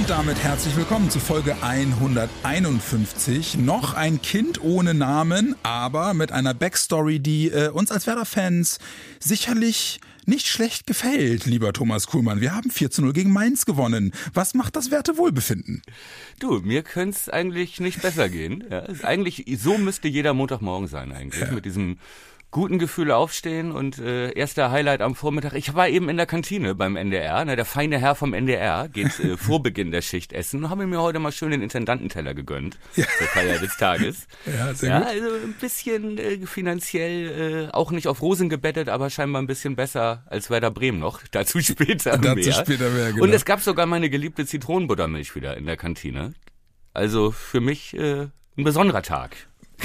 Und damit herzlich willkommen zu Folge 151. Noch ein Kind ohne Namen, aber mit einer Backstory, die äh, uns als Werder-Fans sicherlich nicht schlecht gefällt, lieber Thomas Kuhlmann. Wir haben 4 zu 0 gegen Mainz gewonnen. Was macht das Wertewohlbefinden? Du, mir könnte es eigentlich nicht besser gehen. Ja, eigentlich, so müsste jeder Montagmorgen sein eigentlich, ja. mit diesem guten Gefühl aufstehen und äh, erster Highlight am Vormittag. Ich war eben in der Kantine beim NDR. Ne, der feine Herr vom NDR geht äh, vor Beginn der Schicht essen und habe mir heute mal schön den Intendantenteller gegönnt ja. zur Feier des Tages. Ja, sehr ja, gut. Also ein bisschen äh, finanziell äh, auch nicht auf Rosen gebettet, aber scheinbar ein bisschen besser als Werder Bremen noch. Dazu später Dazu mehr. später mehr, genau. Und es gab sogar meine geliebte Zitronenbuttermilch wieder in der Kantine. Also für mich äh, ein besonderer Tag.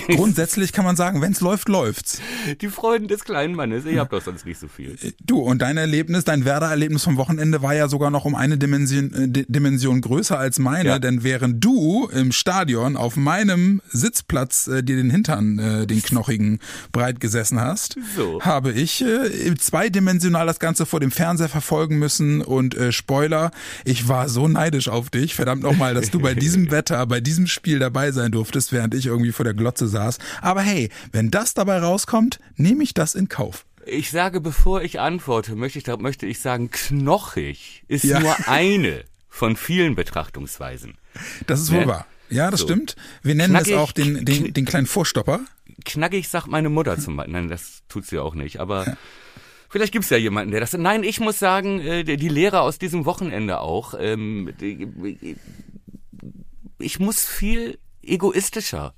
Grundsätzlich kann man sagen, wenn's läuft, läuft's. Die Freuden des kleinen Mannes, ich hab doch sonst nicht so viel. Du, und dein Erlebnis, dein Werder-Erlebnis vom Wochenende war ja sogar noch um eine Dimension, äh, Dimension größer als meine, ja. denn während du im Stadion auf meinem Sitzplatz äh, dir den Hintern, äh, den knochigen, breit gesessen hast, so. habe ich äh, zweidimensional das Ganze vor dem Fernseher verfolgen müssen und äh, Spoiler, ich war so neidisch auf dich, verdammt nochmal, dass du bei diesem Wetter, bei diesem Spiel dabei sein durftest, während ich irgendwie vor der Glotze Glotze saß. Aber hey, wenn das dabei rauskommt, nehme ich das in Kauf. Ich sage, bevor ich antworte, möchte ich, möchte ich sagen, knochig ist ja. nur eine von vielen Betrachtungsweisen. Das ist wohl ne? wahr. Ja, das so. stimmt. Wir nennen Knackig, es auch den, den, den kleinen Vorstopper. Knackig sagt meine Mutter zum Beispiel. Nein, das tut sie auch nicht. Aber ja. Vielleicht gibt's ja jemanden, der das. Nein, ich muss sagen, äh, die Lehrer aus diesem Wochenende auch. Ähm, ich muss viel egoistischer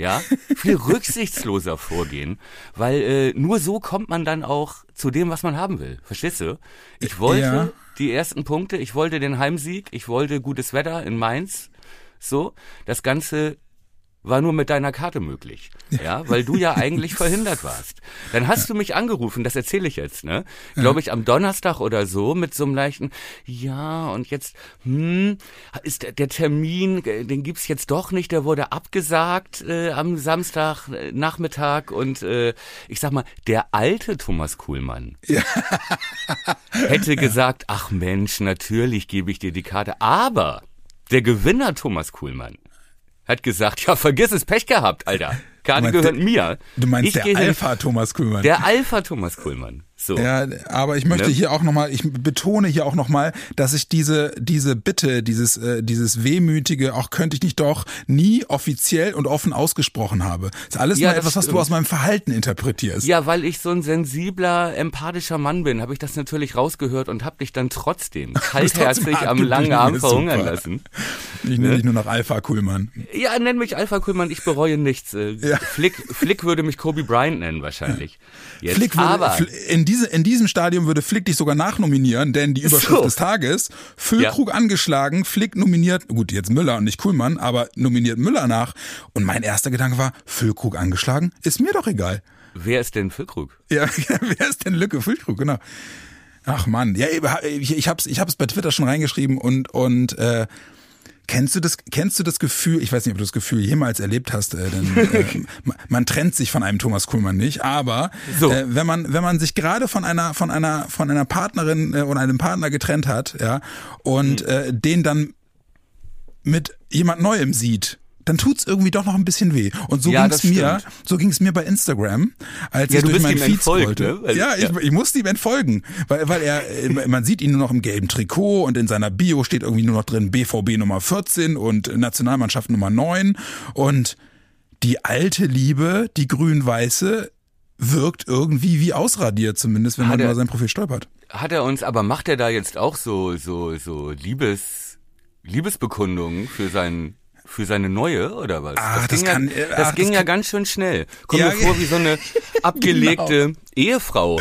ja, viel rücksichtsloser vorgehen, weil äh, nur so kommt man dann auch zu dem, was man haben will. Verstehst du? Ich wollte ja. die ersten Punkte, ich wollte den Heimsieg, ich wollte gutes Wetter in Mainz, so, das Ganze war nur mit deiner Karte möglich. Ja, weil du ja eigentlich verhindert warst. Dann hast du mich angerufen, das erzähle ich jetzt, ne? Glaube ich am Donnerstag oder so mit so einem leichten Ja, und jetzt hm, ist der, der Termin, äh, den gibt's jetzt doch nicht, der wurde abgesagt äh, am Samstag äh, Nachmittag und äh, ich sag mal, der alte Thomas Kuhlmann ja. hätte gesagt, ach Mensch, natürlich gebe ich dir die Karte, aber der Gewinner Thomas Kuhlmann hat gesagt, ja, vergiss es, Pech gehabt, Alter. Karte gehört mir. Du meinst ich der Alpha Thomas Kuhlmann. Der Alpha Thomas Kuhlmann. So. Ja, aber ich möchte ne? hier auch nochmal, ich betone hier auch nochmal, dass ich diese, diese Bitte, dieses, äh, dieses wehmütige, auch könnte ich nicht doch, nie offiziell und offen ausgesprochen habe. Das ist alles ja, nur etwas, was du aus meinem Verhalten interpretierst. Ja, weil ich so ein sensibler, empathischer Mann bin, habe ich das natürlich rausgehört und habe dich dann trotzdem kaltherzig am langen Arm verhungern lassen. Ich nenne ne? dich nur noch Alpha Kuhlmann. Ja, nenn mich Alpha Kuhlmann, ich bereue nichts. Äh, ja. Flick, Flick würde mich Kobe Bryant nennen wahrscheinlich. Jetzt, Flick würde, aber in diese, in diesem Stadium würde Flick dich sogar nachnominieren, denn die Überschrift so. des Tages, Füllkrug ja. angeschlagen, Flick nominiert, gut, jetzt Müller und nicht Kuhlmann, aber nominiert Müller nach. Und mein erster Gedanke war, Füllkrug angeschlagen? Ist mir doch egal. Wer ist denn Füllkrug? Ja, wer ist denn Lücke Füllkrug, genau. Ach man, ja, ich, ich hab's, ich hab's bei Twitter schon reingeschrieben und, und, äh, Kennst du das, kennst du das Gefühl, ich weiß nicht, ob du das Gefühl jemals erlebt hast, äh, denn äh, man trennt sich von einem Thomas Kuhlmann nicht, aber so. äh, wenn man, wenn man sich gerade von einer, von einer, von einer Partnerin äh, oder einem Partner getrennt hat, ja, und mhm. äh, den dann mit jemand Neuem sieht, dann tut's irgendwie doch noch ein bisschen weh. Und so ja, ging's mir, so ging's mir bei Instagram, als ja, ich durch meinen Feed scrollte. Ne? ja, ich, ich musste ihm entfolgen, weil, weil er, man sieht ihn nur noch im gelben Trikot und in seiner Bio steht irgendwie nur noch drin BVB Nummer 14 und Nationalmannschaft Nummer 9 und die alte Liebe, die grün-weiße, wirkt irgendwie wie ausradiert, zumindest wenn hat man er, über sein Profil stolpert. Hat er uns, aber macht er da jetzt auch so, so, so Liebes, Liebesbekundungen für seinen für seine neue oder was? Ach, das, das, ging, kann, ja, das ach, ging das ja kann, ganz schön schnell. Kommt ja, mir vor wie so eine abgelegte, genau. Ehefrau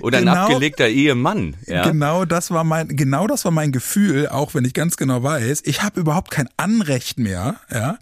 oder genau, ein abgelegter Ehemann. Ja? Genau, das war mein, genau das war mein Gefühl, auch wenn ich ganz genau weiß, ich habe überhaupt kein Anrecht mehr, ja.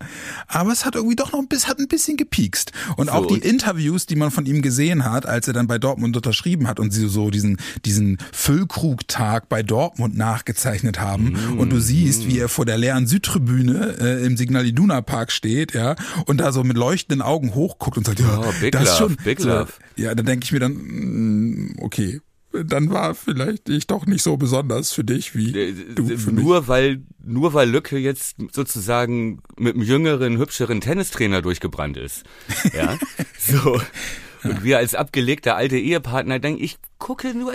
Aber es hat irgendwie doch noch ein bisschen, hat ein bisschen gepiekst. Und so, auch die Interviews, die man von ihm gesehen hat, als er dann bei Dortmund unterschrieben hat und sie so diesen, diesen Füllkrugtag bei Dortmund nachgezeichnet haben. Mm, und du siehst, mm. wie er vor der leeren Südtribüne äh, im Signal Iduna Park steht, ja, und da so mit leuchtenden Augen hochguckt und sagt, ja, oh, das love, schon. Big so, love. Ja, da denke ich mir dann, mm, okay, dann war vielleicht ich doch nicht so besonders für dich wie du für nur mich. weil nur weil Lücke jetzt sozusagen mit einem jüngeren hübscheren Tennistrainer durchgebrannt ist. Ja? So. Und wir als abgelegter alte Ehepartner denken ich gucke nur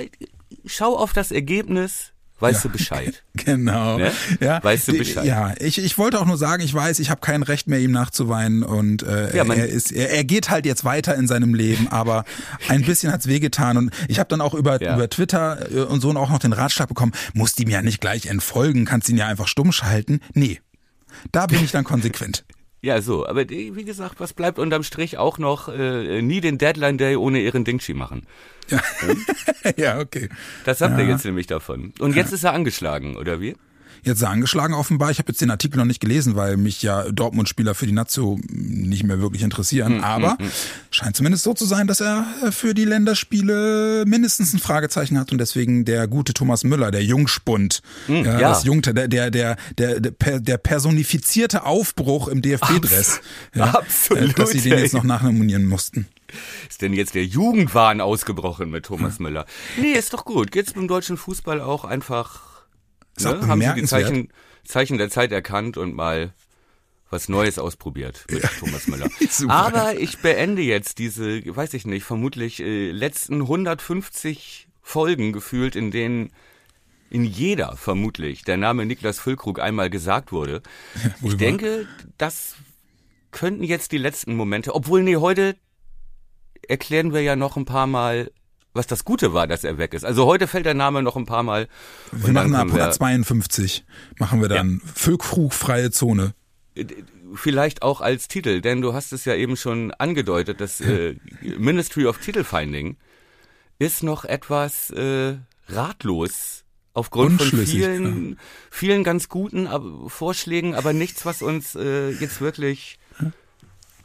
schau auf das Ergebnis weißt ja. du Bescheid. genau. Ne? Ja, weißt du Bescheid. Ja, ich, ich wollte auch nur sagen, ich weiß, ich habe kein Recht mehr, ihm nachzuweinen und äh, ja, er ist, er, er geht halt jetzt weiter in seinem Leben, aber ein bisschen hat's wehgetan und ich habe dann auch über ja. über Twitter äh, und so auch noch den Ratschlag bekommen, musst ihm ja nicht gleich entfolgen, kannst ihn ja einfach stumm schalten. Nee, da bin ich dann konsequent. Ja, so, aber wie gesagt, was bleibt unterm Strich auch noch äh, nie den Deadline Day ohne ihren Dingchi machen. Ja, ja okay. Das habt ja. ihr jetzt nämlich davon. Und jetzt ist er angeschlagen, oder wie? Jetzt angeschlagen offenbar. Ich habe jetzt den Artikel noch nicht gelesen, weil mich ja Dortmund-Spieler für die Nazio nicht mehr wirklich interessieren. Mhm, Aber mhm. scheint zumindest so zu sein, dass er für die Länderspiele mindestens ein Fragezeichen hat und deswegen der gute Thomas Müller, der Jungspund, mhm, ja, ja. das Jungte, der, der, der, der, der personifizierte Aufbruch im DFB-Dress. Ja, Absolut. Dass sie den jetzt noch nachnominieren mussten. Ist denn jetzt der Jugendwahn ausgebrochen mit Thomas Müller? Nee, ist doch gut. Geht's beim deutschen Fußball auch einfach ist ne? Haben sie die Zeichen, Zeichen der Zeit erkannt und mal was Neues ausprobiert mit ja. Thomas Müller. Aber ich beende jetzt diese, weiß ich nicht, vermutlich äh, letzten 150 Folgen gefühlt, in denen in jeder vermutlich der Name Niklas Füllkrug einmal gesagt wurde. Ja, ich denke, das könnten jetzt die letzten Momente, obwohl nee, heute erklären wir ja noch ein paar Mal was das Gute war, dass er weg ist. Also heute fällt der Name noch ein paar Mal. Wir machen ab 152, machen wir dann ja. Füllkrugfreie Zone. Äh, vielleicht auch als Titel, denn du hast es ja eben schon angedeutet, das äh, Ministry of Title Finding ist noch etwas äh, ratlos aufgrund von vielen, vielen ganz guten Vorschlägen, aber nichts, was uns äh, jetzt wirklich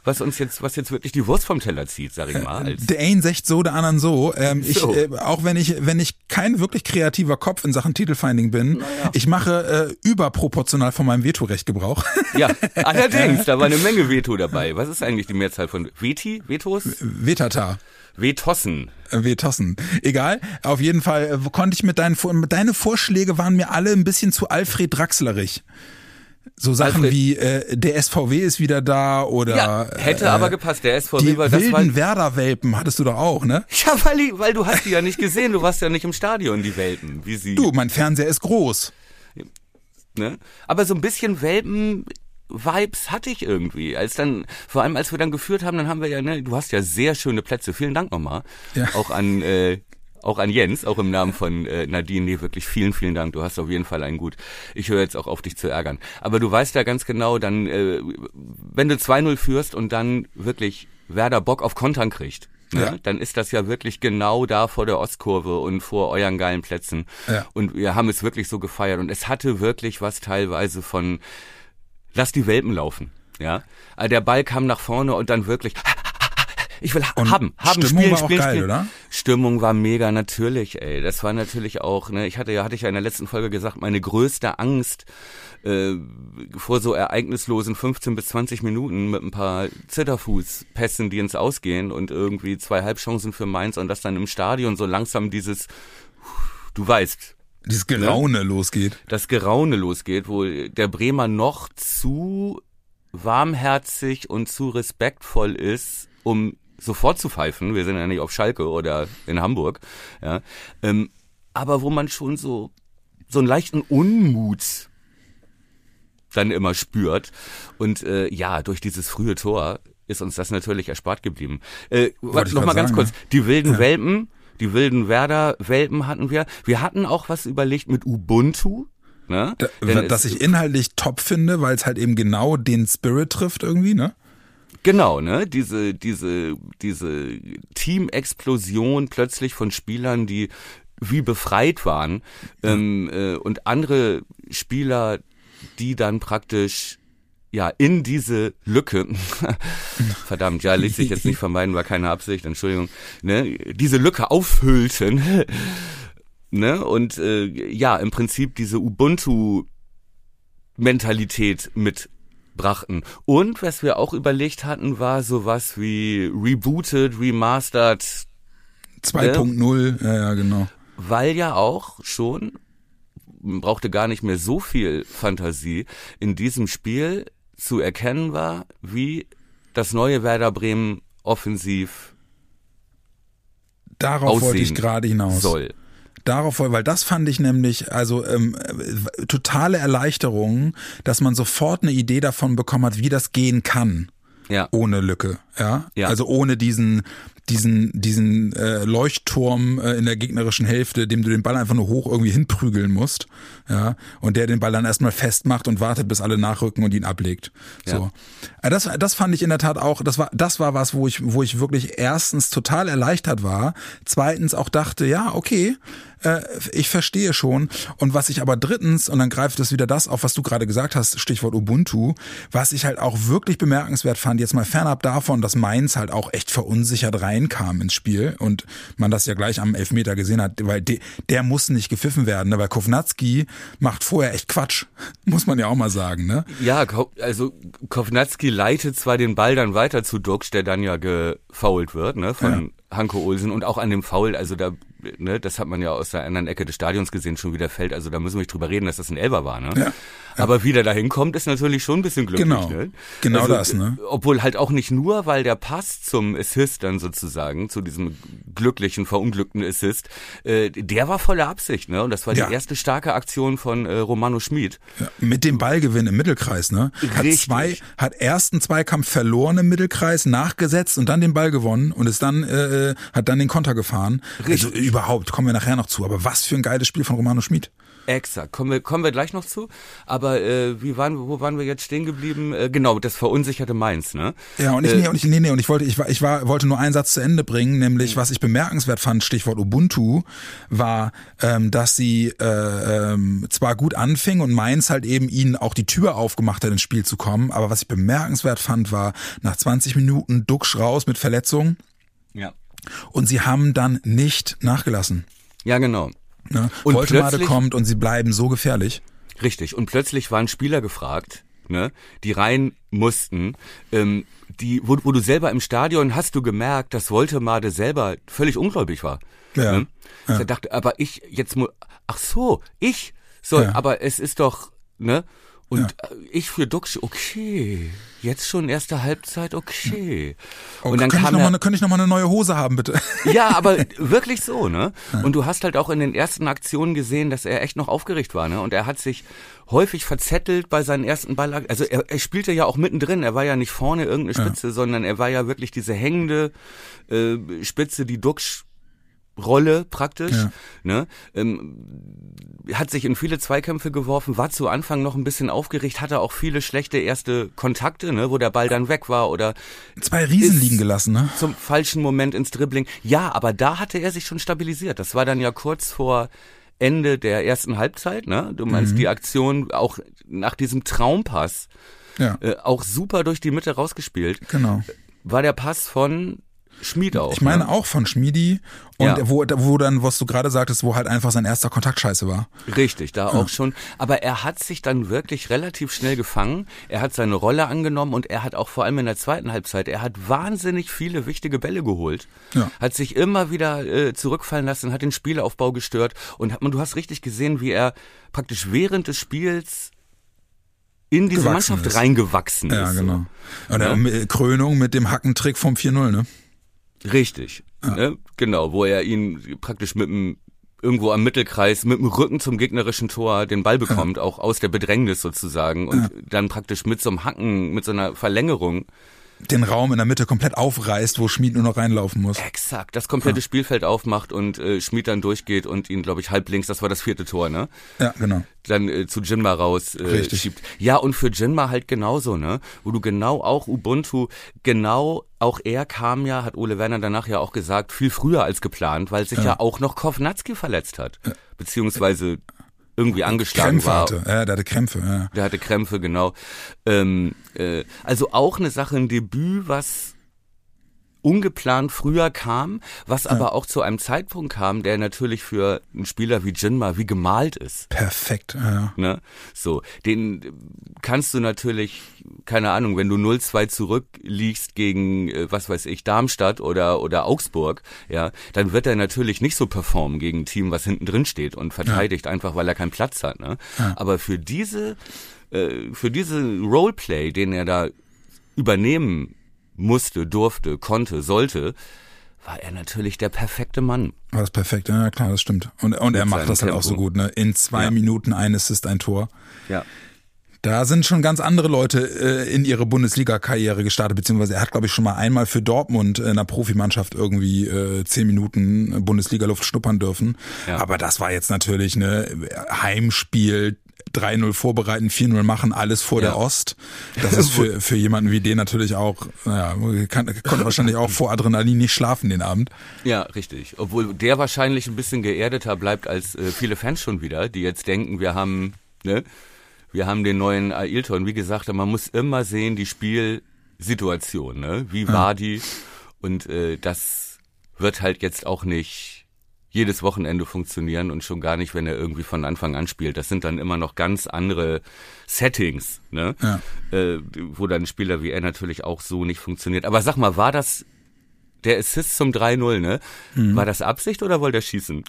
was uns jetzt, was jetzt wirklich die Wurst vom Teller zieht, sag ich mal. Als der einen sagt so, der anderen so. Ähm, ich, so. Äh, auch wenn ich, wenn ich kein wirklich kreativer Kopf in Sachen Titelfinding bin, naja. ich mache äh, überproportional von meinem Vetorecht Gebrauch. Ja, allerdings, da war eine Menge Veto dabei. Was ist eigentlich die Mehrzahl von Veti, Vetos? Vetata. Vetossen. Äh, Vetossen. Egal. Auf jeden Fall äh, konnte ich mit deinen, deine Vorschläge waren mir alle ein bisschen zu Alfred Draxlerig. So Sachen Alfred. wie äh, der SVW ist wieder da oder ja, hätte äh, aber gepasst. Der SVW die war das wilden Werder-Welpen hattest du doch auch, ne? Ja, weil, die, weil du hast die ja nicht gesehen. Du warst ja nicht im Stadion, die Welpen, wie sie. Du, mein Fernseher ist groß. Ne? Aber so ein bisschen Welpen Vibes hatte ich irgendwie. Als dann, vor allem als wir dann geführt haben, dann haben wir ja, ne, du hast ja sehr schöne Plätze. Vielen Dank nochmal. Ja. Auch an äh, auch an Jens, auch im Namen von äh, Nadine, nee, wirklich vielen, vielen Dank. Du hast auf jeden Fall einen gut. Ich höre jetzt auch auf, dich zu ärgern. Aber du weißt ja ganz genau, dann, äh, wenn du 2-0 führst und dann wirklich Werder Bock auf Kontern kriegt, Ne? Ja. dann ist das ja wirklich genau da vor der Ostkurve und vor euren geilen Plätzen. Ja. Und wir haben es wirklich so gefeiert. Und es hatte wirklich was teilweise von, lass die Welpen laufen. Ja, äh, der Ball kam nach vorne und dann wirklich ich will und haben, haben, Stimmung spielen, war spielen, auch geil, spielen. oder? Stimmung war mega, natürlich, ey. Das war natürlich auch, ne, ich hatte ja, hatte ich ja in der letzten Folge gesagt, meine größte Angst äh, vor so ereignislosen 15 bis 20 Minuten mit ein paar Zitterfußpässen, die ins Ausgehen und irgendwie zwei Halbchancen für Mainz und das dann im Stadion so langsam dieses, du weißt, dieses ne? Geraune ne? losgeht. Das Geraune losgeht, wo der Bremer noch zu warmherzig und zu respektvoll ist, um sofort zu pfeifen. Wir sind ja nicht auf Schalke oder in Hamburg. Ja. Ähm, aber wo man schon so, so einen leichten Unmut dann immer spürt. Und äh, ja, durch dieses frühe Tor ist uns das natürlich erspart geblieben. Äh, noch mal ganz kurz, ne? die wilden ja. Welpen, die wilden Werder-Welpen hatten wir. Wir hatten auch was überlegt mit Ubuntu. Ne? Da, das ich inhaltlich top finde, weil es halt eben genau den Spirit trifft irgendwie, ne? Genau, ne? Diese, diese, diese Teamexplosion plötzlich von Spielern, die wie befreit waren ähm, äh, und andere Spieler, die dann praktisch ja in diese Lücke, verdammt, ja, ließ sich jetzt nicht vermeiden, war keine Absicht, Entschuldigung, ne, diese Lücke auffüllten, ne, und äh, ja, im Prinzip diese Ubuntu-Mentalität mitbrachten. Und was wir auch überlegt hatten, war sowas wie rebooted, remastered, 2.0, ja, ja, genau. weil ja auch schon man brauchte gar nicht mehr so viel Fantasie in diesem Spiel zu erkennen war, wie das neue Werder Bremen offensiv Darauf wollte ich gerade hinaus. soll. Darauf, weil das fand ich nämlich, also ähm, äh, totale Erleichterung, dass man sofort eine Idee davon bekommen hat, wie das gehen kann Ja. ohne Lücke, ja, Ja. also ohne diesen diesen diesen äh, Leuchtturm äh, in der gegnerischen Hälfte, dem du den Ball einfach nur hoch irgendwie hinprügeln musst, ja, und der den Ball dann erstmal festmacht und wartet, bis alle nachrücken und ihn ablegt. So, Äh, das das fand ich in der Tat auch, das war das war was, wo ich wo ich wirklich erstens total erleichtert war, zweitens auch dachte, ja okay, äh, ich verstehe schon. Und was ich aber drittens, und dann greift es wieder das auf, was du gerade gesagt hast, Stichwort Ubuntu, was ich halt auch wirklich bemerkenswert fand, jetzt mal fernab davon, dass Mainz halt auch echt verunsichert reinkam ins Spiel und man das ja gleich am Elfmeter gesehen hat, weil de, der muss nicht gepfiffen werden, ne? weil Kovnatski macht vorher echt Quatsch, muss man ja auch mal sagen. Ne? Ja, also Kovnatski leitet zwar den Ball dann weiter zu Duxch, der dann ja gefoult wird, ne, von Hanko Olsen und auch an dem Foul, also da, ne, das hat man ja aus der anderen Ecke des Stadions gesehen, schon wieder fällt, also da müssen wir nicht drüber reden, dass das ein Elber war, ne? Ja. Aber wie der da hinkommt, ist natürlich schon ein bisschen glücklich, Genau. ne? Genau also, das, ne? Obwohl halt auch nicht nur, weil der Pass zum Assist dann sozusagen, zu diesem glücklichen, verunglückten Assist, äh, der war voller Absicht, ne? Und das war Ja. die erste starke Aktion von äh, Romano Schmid. Ja, mit dem Ballgewinn im Mittelkreis, ne? Hat Richtig. zwei, hat ersten Zweikampf verloren im Mittelkreis, nachgesetzt und dann den Ball gewonnen und ist dann, äh, hat dann den Konter gefahren. Also überhaupt, kommen wir nachher noch zu. Aber was für ein geiles Spiel von Romano Schmid. Exakt, kommen wir, kommen wir gleich noch zu. Aber äh, wie waren, wo waren wir jetzt stehen geblieben? Äh, genau, das verunsicherte Mainz, ne? Ja, und ich, Äh, nee, und ich, nee, nee, und ich wollte, ich war, ich war, wollte nur einen Satz zu Ende bringen, nämlich, Mhm. was ich bemerkenswert fand, Stichwort Ubuntu, war, ähm, dass sie äh, ähm, zwar gut anfing und Mainz halt eben ihnen auch die Tür aufgemacht hat, ins Spiel zu kommen, aber was ich bemerkenswert fand, war, nach 20 Minuten Duxch raus mit Verletzung Ja. Und sie haben dann nicht nachgelassen. Ja, genau. Ne? Und plötzlich- kommt und sie bleiben so gefährlich. Richtig. Und plötzlich waren Spieler gefragt, ne, die rein mussten, ähm, die, wo, wo du selber im Stadion hast du gemerkt, dass Woltemade selber völlig ungläubig war. Ja. Ne? Er dachte, aber ich jetzt mu ach so, ich soll, Ja. aber es ist doch, ne? Und äh, ich für Duxch, okay, jetzt schon erste Halbzeit, okay. Und dann könnte, ich noch er, mal eine, könnte ich noch mal eine neue Hose haben, bitte? ja, aber wirklich so, ne? Und du hast halt auch in den ersten Aktionen gesehen, dass er echt noch aufgeregt war, ne? Und er hat sich häufig verzettelt bei seinen ersten Ball. Also er, er spielte ja auch mittendrin. Er war ja nicht vorne irgendeine Spitze, sondern er war ja wirklich diese hängende äh, Spitze, die Duxch Rolle praktisch, Ja. ne? Ähm, hat sich in viele Zweikämpfe geworfen, war zu Anfang noch ein bisschen aufgeregt, hatte auch viele schlechte erste Kontakte, ne, wo der Ball dann weg war oder Zwei Riesen liegen gelassen, ne? zum falschen Moment ins Dribbling. Ja, aber da hatte er sich schon stabilisiert. Das war dann ja kurz vor Ende der ersten Halbzeit, ne? Du meinst Mhm. die Aktion auch nach diesem Traumpass, Ja, äh, auch super durch die Mitte rausgespielt, genau. war der Pass von Schmid auch. Ich meine ne? auch von Schmiedi und Ja. wo, wo dann, was du gerade sagtest, wo halt einfach sein erster Kontakt scheiße war. Richtig, da auch schon. Aber er hat sich dann wirklich relativ schnell gefangen. Er hat seine Rolle angenommen und er hat auch vor allem in der zweiten Halbzeit, er hat wahnsinnig viele wichtige Bälle geholt. Ja. Hat sich immer wieder äh, zurückfallen lassen, hat den Spielaufbau gestört und hat, man, du hast richtig gesehen, wie er praktisch während des Spiels in diese Gewachsen Mannschaft ist. reingewachsen Ja, ist. genau. Und Ja. mit- Krönung mit dem Hackentrick vom 4-0, ne? Richtig, ne? genau, wo er ihn praktisch mit dem irgendwo am Mittelkreis mit dem Rücken zum gegnerischen Tor den Ball bekommt, auch aus der Bedrängnis sozusagen und dann praktisch mit so einem Hacken, mit so einer Verlängerung den Raum in der Mitte komplett aufreißt, wo Schmid nur noch reinlaufen muss. Exakt, das komplette ja. Spielfeld aufmacht und äh, Schmid dann durchgeht und ihn, glaube ich, halb links, das war das vierte Tor, ne? Ja, genau. Dann äh, zu Jinma raus äh, schiebt. Ja, und für Jinma halt genauso, ne? Wo du genau auch Ubuntu, genau auch er kam ja, hat Ole Werner danach ja auch gesagt, viel früher als geplant, weil sich ja, ja auch noch Kovnatski verletzt hat. Ja. Beziehungsweise irgendwie angeschlagen Krämpfe war. Hatte. Ja, der hatte Krämpfe. Ja. Der hatte Krämpfe, genau. Ähm, äh, also auch eine Sache, ein Debüt, was ungeplant früher kam, was ja. aber auch zu einem Zeitpunkt kam, der natürlich für einen Spieler wie Jinma wie gemalt ist. Perfekt, ja. Ne? So, den kannst du natürlich, keine Ahnung, wenn du 0-2 zurückliegst gegen, äh, was weiß ich, Darmstadt oder, oder Augsburg, ja, dann wird er natürlich nicht so performen gegen ein Team, was hinten drin steht und verteidigt, ja. einfach weil er keinen Platz hat. Ne? Ja. Aber für diese, äh, für diese Roleplay, den er da übernehmen musste, durfte, konnte, sollte, war er natürlich der perfekte Mann. War das perfekt, ja klar, das stimmt. Und, und er macht das halt Tempo. auch so gut, ne? In zwei ja. Minuten ein Assist, ein Tor. Ja. Da sind schon ganz andere Leute äh, in ihre Bundesliga-Karriere gestartet, beziehungsweise er hat, glaube ich, schon mal einmal für Dortmund in einer Profimannschaft irgendwie äh, zehn Minuten Bundesliga-Luft schnuppern dürfen. Ja. Aber das war jetzt natürlich ne Heimspiel, 3-0 vorbereiten, 4-0 machen, alles vor ja. der Ost. Das ist für, für jemanden wie den natürlich auch, naja, kann, konnte wahrscheinlich auch vor Adrenalin nicht schlafen den Abend. Ja, richtig. Obwohl der wahrscheinlich ein bisschen geerdeter bleibt als äh, viele Fans schon wieder, die jetzt denken, wir haben, ne, wir haben den neuen Ailton. Wie gesagt, man muss immer sehen, die Spielsituation, ne, wie war ja. die? Und äh, das wird halt jetzt auch nicht jedes Wochenende funktionieren und schon gar nicht, wenn er irgendwie von Anfang an spielt. Das sind dann immer noch ganz andere Settings, ne? Ja. Äh, wo dann ein Spieler wie er natürlich auch so nicht funktioniert. Aber sag mal, war das der Assist zum 3-0, ne? Mhm. War das Absicht oder wollte er schießen?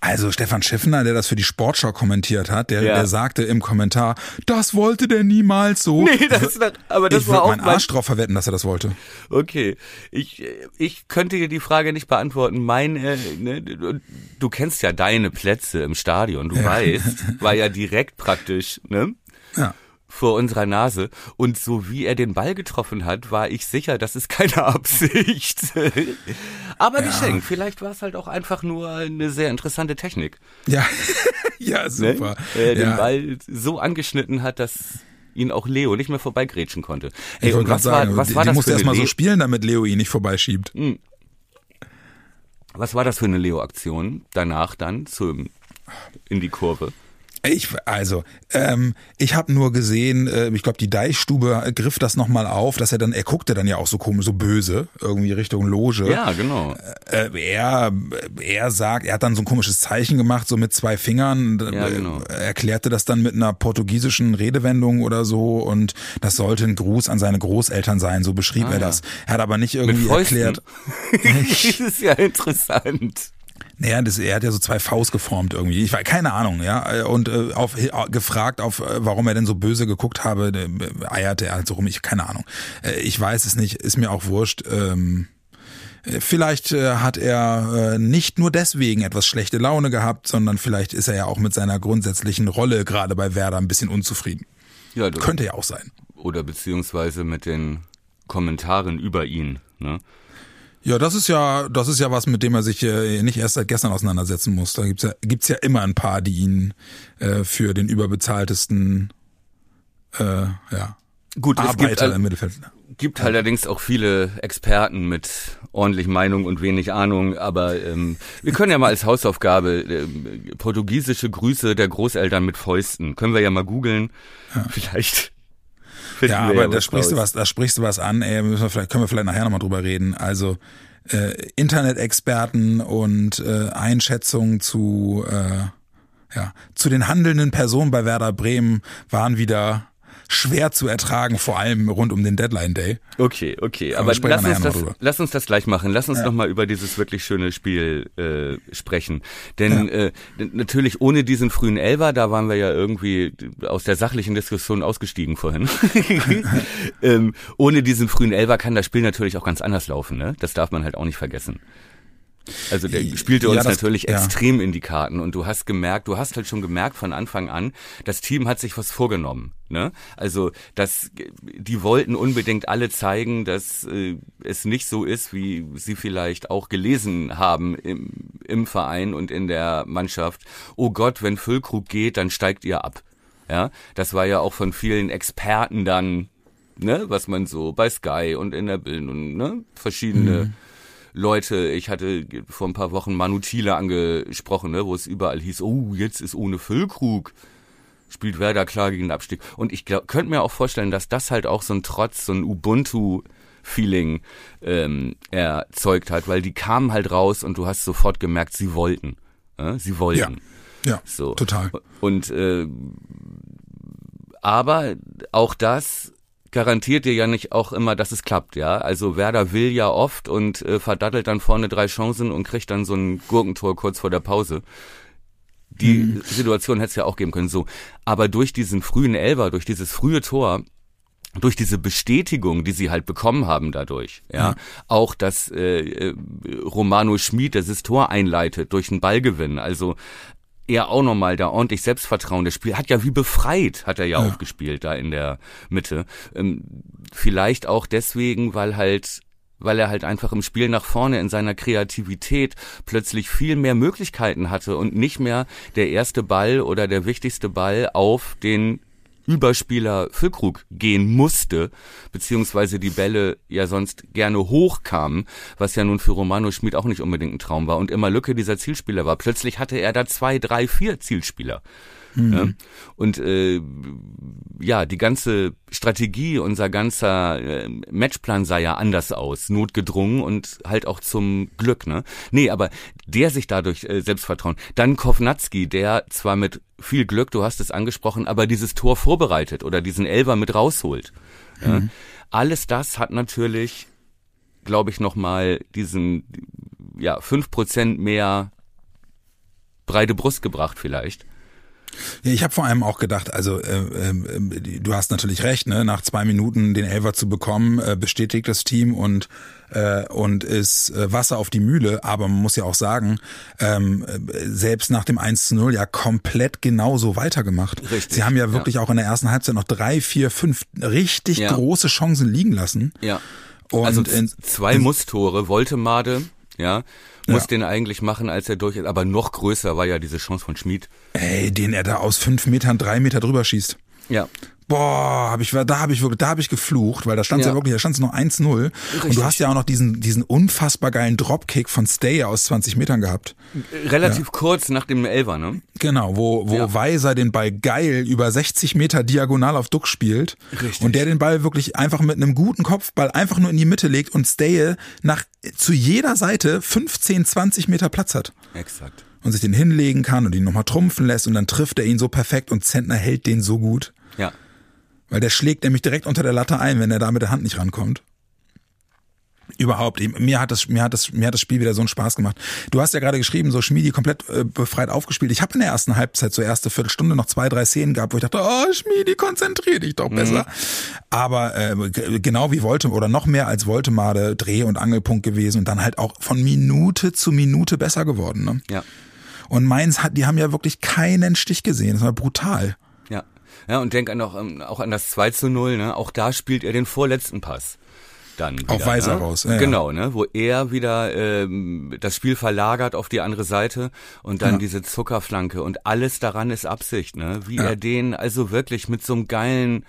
Also Stefan Schiffner, der das für die Sportschau kommentiert hat, der, ja. der sagte im Kommentar, das wollte der niemals so. Nee, das, aber das ich war auch meinen Arsch drauf verwetten, dass er das wollte. Okay, ich, ich könnte dir die Frage nicht beantworten. Mein, äh, ne, du kennst ja deine Plätze im Stadion, du ja. weißt, war ja direkt praktisch, ne? Ja vor unserer Nase. Und so wie er den Ball getroffen hat, war ich sicher, das ist keine Absicht. Aber ja. geschenkt. Vielleicht war es halt auch einfach nur eine sehr interessante Technik. Ja, ja, super. Ne? Den ja. Ball so angeschnitten hat, dass ihn auch Leo nicht mehr vorbeigrätschen konnte. Hey, und was sagen, war, was die, war die das musste erst mal so spielen, damit Leo ihn nicht vorbeischiebt. Hm. Was war das für eine Leo-Aktion danach dann zum, in die Kurve? Ich, also, ähm, ich habe nur gesehen, äh, ich glaube, die Deichstube griff das nochmal auf, dass er dann, er guckte dann ja auch so komisch, so böse, irgendwie Richtung Loge. Ja, genau. Äh, er, er sagt, er hat dann so ein komisches Zeichen gemacht, so mit zwei Fingern, ja, genau. äh, erklärte das dann mit einer portugiesischen Redewendung oder so und das sollte ein Gruß an seine Großeltern sein, so beschrieb ah, er das. Er hat aber nicht irgendwie erklärt. das ist ja interessant. Naja, das, er hat ja so zwei Faust geformt irgendwie. Ich war keine Ahnung, ja. Und äh, auf, äh, gefragt, auf äh, warum er denn so böse geguckt habe, äh, eierte er halt so rum. Ich keine Ahnung. Äh, ich weiß es nicht, ist mir auch wurscht. Ähm, äh, Vielleicht äh, hat er äh, nicht nur deswegen etwas schlechte Laune gehabt, sondern vielleicht ist er ja auch mit seiner grundsätzlichen Rolle gerade bei Werder ein bisschen unzufrieden. Ja, Könnte ja auch sein. Oder beziehungsweise mit den Kommentaren über ihn. Ne? Ja, das ist ja, das ist ja was, mit dem er sich äh, nicht erst seit gestern auseinandersetzen muss. Da gibt's ja, gibt's ja immer ein paar, die ihn äh, für den überbezahltesten äh, ja, Gut, Arbeiter gibt, im Mittelfeld. Gibt ja. allerdings auch viele Experten mit ordentlich Meinung und wenig Ahnung, aber ähm, wir können ja mal als Hausaufgabe äh, portugiesische Grüße der Großeltern mit Fäusten. Können wir ja mal googeln. Ja. Vielleicht ja, aber da sprichst du was, da sprichst du was an, ey, müssen wir vielleicht, können wir vielleicht nachher nochmal drüber reden. Also äh, Internet-Experten und äh, Einschätzungen zu, äh, ja, zu den handelnden Personen bei Werder Bremen waren wieder schwer zu ertragen, vor allem rund um den Deadline Day. Okay, okay, aber, aber lass, uns das, lass uns das gleich machen. Lass uns ja. noch über dieses wirklich schöne Spiel äh, sprechen. Denn ja. äh, natürlich ohne diesen frühen Elver, da waren wir ja irgendwie aus der sachlichen Diskussion ausgestiegen vorhin. ähm, ohne diesen frühen Elver kann das Spiel natürlich auch ganz anders laufen. Ne? Das darf man halt auch nicht vergessen. Also der spielte uns Ja, das- natürlich ja. extrem in die Karten und du hast gemerkt, du hast halt schon gemerkt von Anfang an, das Team hat sich was vorgenommen. Ne? Also das, die wollten unbedingt alle zeigen, dass äh, es nicht so ist, wie sie vielleicht auch gelesen haben im, im Verein und in der Mannschaft. Oh Gott, wenn Füllkrug geht, dann steigt ihr ab. Ja, das war ja auch von vielen Experten dann, ne, was man so bei Sky und in der Bild und ne, verschiedene Leute, ich hatte vor ein paar Wochen Manu Thiele angesprochen, ne, wo es überall hieß, oh, jetzt ist ohne Füllkrug, spielt Werder klar gegen den Abstieg. Und ich glaub, könnte mir auch vorstellen, dass das halt auch so ein Trotz, so ein Ubuntu-Feeling ähm, erzeugt hat, weil die kamen halt raus und du hast sofort gemerkt, sie wollten. Äh? Sie wollten. Ja, So. total. Und äh, aber auch das garantiert dir ja nicht auch immer, dass es klappt, ja. Also Werder will ja oft und äh, verdattelt dann vorne drei Chancen und kriegt dann so ein Gurkentor kurz vor der Pause. Die Situation hätte es ja auch geben können, so. Aber durch diesen frühen Elber, durch dieses frühe Tor, durch diese Bestätigung, die sie halt bekommen haben dadurch, ja, auch dass äh, äh, Romano Schmid dieses Tor einleitet durch einen Ballgewinn, also er auch nochmal da ordentlich Selbstvertrauen. Das Spiel hat ja wie befreit, hat er ja, auch gespielt da in der Mitte. Ähm, vielleicht auch deswegen, weil halt weil er halt einfach im Spiel nach vorne in seiner Kreativität plötzlich viel mehr Möglichkeiten hatte und nicht mehr der erste Ball oder der wichtigste Ball auf den Überspieler Füllkrug gehen musste, beziehungsweise die Bälle ja sonst gerne hochkamen, was ja nun für Romano Schmid auch nicht unbedingt ein Traum war und immer Lücke dieser Zielspieler war. Plötzlich hatte er da zwei, drei, vier Zielspieler. Ja? Und äh, ja, die ganze Strategie, unser ganzer äh, Matchplan sah ja anders aus, notgedrungen und halt auch zum Glück, ne? Nee, aber der sich dadurch äh, Selbstvertrauen. Dann Kovnatski, der zwar mit viel Glück, du hast es angesprochen, aber dieses Tor vorbereitet oder diesen Elver mit rausholt. Ja? Alles das hat natürlich, glaube ich, nochmal diesen, ja, fünf Prozent mehr breite Brust gebracht vielleicht. Ja, ich habe vor allem auch gedacht, also äh, äh, du hast natürlich recht, ne? nach zwei Minuten den Elfer zu bekommen, äh, bestätigt das Team und äh, und ist äh, Wasser auf die Mühle, aber man muss ja auch sagen, ähm, äh, selbst nach dem 1 zu 0 ja komplett genauso weitergemacht. Richtig, Sie haben ja ja. wirklich auch in der ersten Halbzeit noch drei, vier, fünf richtig Ja. große Chancen liegen lassen. Ja. Und also in- zwei Musstore, Woltemade, ja, muss Ja. den eigentlich machen, als er durch ist. Aber noch größer war ja diese Chance von Schmid. Ey, den er da aus fünf Metern drei Meter drüber schießt. Ja. Boah, hab ich, da habe ich wirklich, da habe ich geflucht, weil da stand ja, Ja. wirklich, da stand es noch 1-0 und du hast ja auch noch diesen diesen unfassbar geilen Dropkick von Stay aus 20 Metern gehabt. Relativ kurz nach dem Elfer, ne? Genau, wo wo Ja. Weiser den Ball geil über 60 Meter diagonal auf Duck spielt Richtig. und der den Ball wirklich einfach mit einem guten Kopfball einfach nur in die Mitte legt und Stay nach zu jeder Seite 15, 20 Meter Platz hat Exakt. und sich den hinlegen kann und ihn nochmal trumpfen lässt und dann trifft er ihn so perfekt und Zentner hält den so gut. Ja. Weil der schlägt nämlich direkt unter der Latte ein, wenn er da mit der Hand nicht rankommt. Überhaupt, mir hat das, mir hat das, mir hat das Spiel wieder so einen Spaß gemacht. Du hast ja gerade geschrieben, so Schmiedi komplett äh, befreit aufgespielt. Ich habe in der ersten Halbzeit, so erste Viertelstunde, noch zwei, drei Szenen gehabt, wo ich dachte, oh Schmiedi, konzentrier dich doch besser. Aber äh, genau wie Wolte oder noch mehr als Woltemade Dreh- und Angelpunkt gewesen und dann halt auch von Minute zu Minute besser geworden. Ne? Ja. Und Mainz hat, die haben ja wirklich keinen Stich gesehen. Das war brutal. Ja. Und denk an auch, ähm, auch an das 2 zu 0, ne? Auch da spielt er den vorletzten Pass. Dann wieder, Auf Weiser ne? raus, ja. Genau, ne? Wo er wieder ähm, das Spiel verlagert auf die andere Seite und dann Ja. diese Zuckerflanke und alles daran ist Absicht, ne? Wie Ja. er den also wirklich mit so einem geilen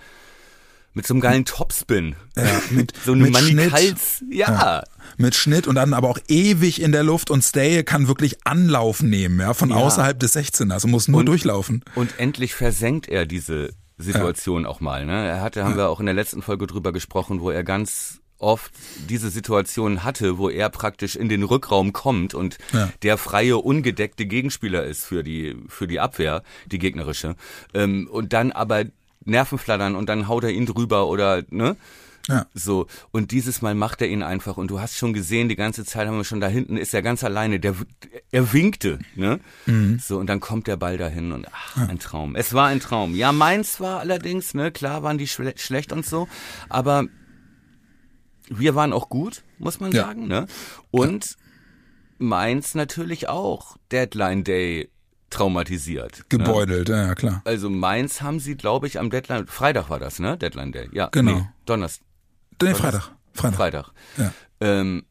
mit so einem geilen Topspin. Ja, mit- so einem mit Schnitt. Manikals. Ja. Mit Schnitt und dann aber auch ewig in der Luft und Stay kann wirklich Anlauf nehmen, ja, von Ja. außerhalb des 16ers und muss nur Und- durchlaufen. Und endlich versenkt er diese Situation auch mal. Ne? Er hatte, haben wir auch in der letzten Folge drüber gesprochen, wo er ganz oft diese Situation hatte, wo er praktisch in den Rückraum kommt und Ja. der freie, ungedeckte Gegenspieler ist für die, für die Abwehr, die gegnerische. Ähm, und dann aber Nerven flattern und dann haut er ihn drüber oder, ne? Ja. So, und dieses Mal macht er ihn einfach und du hast schon gesehen, die ganze Zeit haben wir schon da hinten, ist er ganz alleine, der, er winkte, ne? So, und dann kommt der Ball dahin und ach, ein Traum. Es war ein Traum. Ja, meins war allerdings, ne, klar waren die schle schlecht und so, aber wir waren auch gut, muss man Ja. sagen, ne? Und Mainz natürlich auch Deadline Day traumatisiert. Ne? Gebeutelt, ne? ja, klar. Also Mainz haben sie, glaube ich, am Deadline, Freitag war das, ne? Deadline Day. Ja, genau. Nee, Donnerstag. Nee, Freitag. Freitag. Freitag. Ja. Ähm,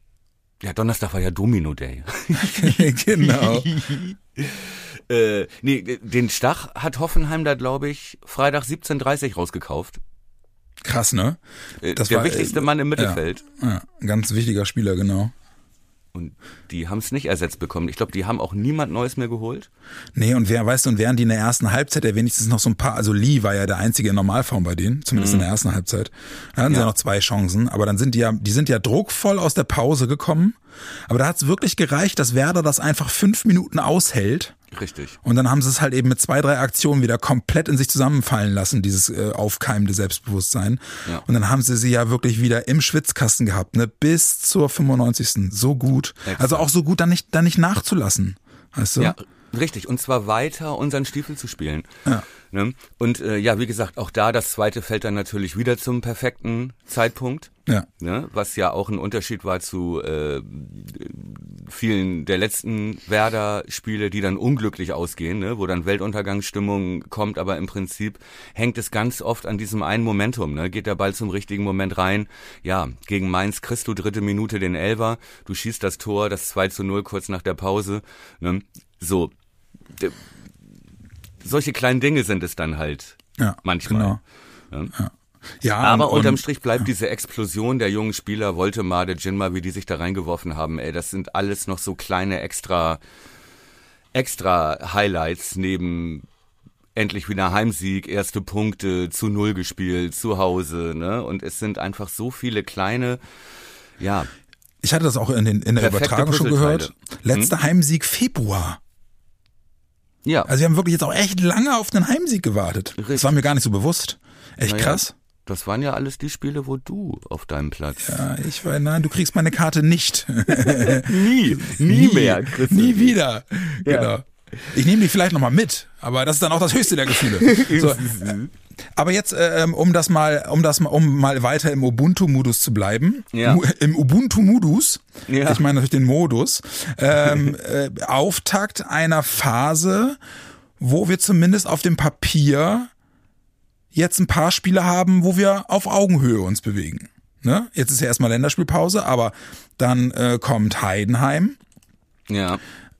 ja, Donnerstag war ja Domino Day. genau. äh, nee, den Stach hat Hoffenheim da, glaube ich, Freitag 17.30 rausgekauft. Krass, ne? Äh, Der war, wichtigste Mann im Mittelfeld. Ja, ja, ganz wichtiger Spieler, genau. Und die haben es nicht ersetzt bekommen. Ich glaube, die haben auch niemand Neues mehr geholt. Nee, und wer weißt du, und während die in der ersten Halbzeit ja wenigstens noch so ein paar, also Lee war ja der einzige in Normalform bei denen, zumindest mhm. in der ersten Halbzeit. Da hatten ja. sie ja noch zwei Chancen, aber dann sind die ja, die sind ja druckvoll aus der Pause gekommen. Aber da hat es wirklich gereicht, dass Werder das einfach fünf Minuten aushält Richtig. Und dann haben sie es halt eben mit zwei, drei Aktionen wieder komplett in sich zusammenfallen lassen, dieses äh, aufkeimende Selbstbewusstsein. Ja. Und dann haben sie sie ja wirklich wieder im Schwitzkasten gehabt, ne, bis zur 95. So gut. Exakt. Also auch so gut, dann nicht, dann nicht nachzulassen. Weißt du? Ja, richtig. Und zwar weiter unseren Stiefel zu spielen. Ja. Ne? Und äh, ja, wie gesagt, auch da das zweite fällt dann natürlich wieder zum perfekten Zeitpunkt. Ja. Ne? Was ja auch ein Unterschied war zu äh, vielen der letzten Werder-Spiele, die dann unglücklich ausgehen, ne? wo dann Weltuntergangsstimmung kommt, aber im Prinzip hängt es ganz oft an diesem einen Momentum. Ne? Geht der Ball zum richtigen Moment rein? Ja, gegen Mainz kriegst du dritte Minute den Elver, du schießt das Tor, das 2 zu 0 kurz nach der Pause. Ne? So, solche kleinen Dinge sind es dann halt ja, manchmal. Genau. Ja. Ja, aber und, unterm Strich bleibt diese Explosion der jungen Spieler, Voltemade, Jinma, wie die sich da reingeworfen haben, ey, das sind alles noch so kleine extra, extra Highlights neben endlich wieder Heimsieg, erste Punkte, zu Null gespielt, zu Hause, ne? Und es sind einfach so viele kleine, ja. Ich hatte das auch in, den, in der Übertragung schon gehört. Letzter hm? Heimsieg Februar. Ja. Also wir haben wirklich jetzt auch echt lange auf einen Heimsieg gewartet. Richtig. Das war mir gar nicht so bewusst. Echt naja, krass. Das waren ja alles die Spiele, wo du auf deinem Platz. Ja, ich war, nein, du kriegst meine Karte nicht. nie, nie, mehr. Christoph. Nie wieder. Ja. Genau. Ich nehme dich vielleicht nochmal mit, aber das ist dann auch das höchste der Gefühle. So, aber jetzt, äh, ähm, um das mal, um das mal, um mal weiter im Ubuntu-Modus zu bleiben, ja. im Ubuntu-Modus, ja. ich meine natürlich den Modus, ähm, äh, Auftakt einer Phase, wo wir zumindest auf dem Papier jetzt ein paar Spiele haben, wo wir auf Augenhöhe uns bewegen. Ne? Jetzt ist ja erstmal Länderspielpause, aber dann äh, kommt Heidenheim. Ja.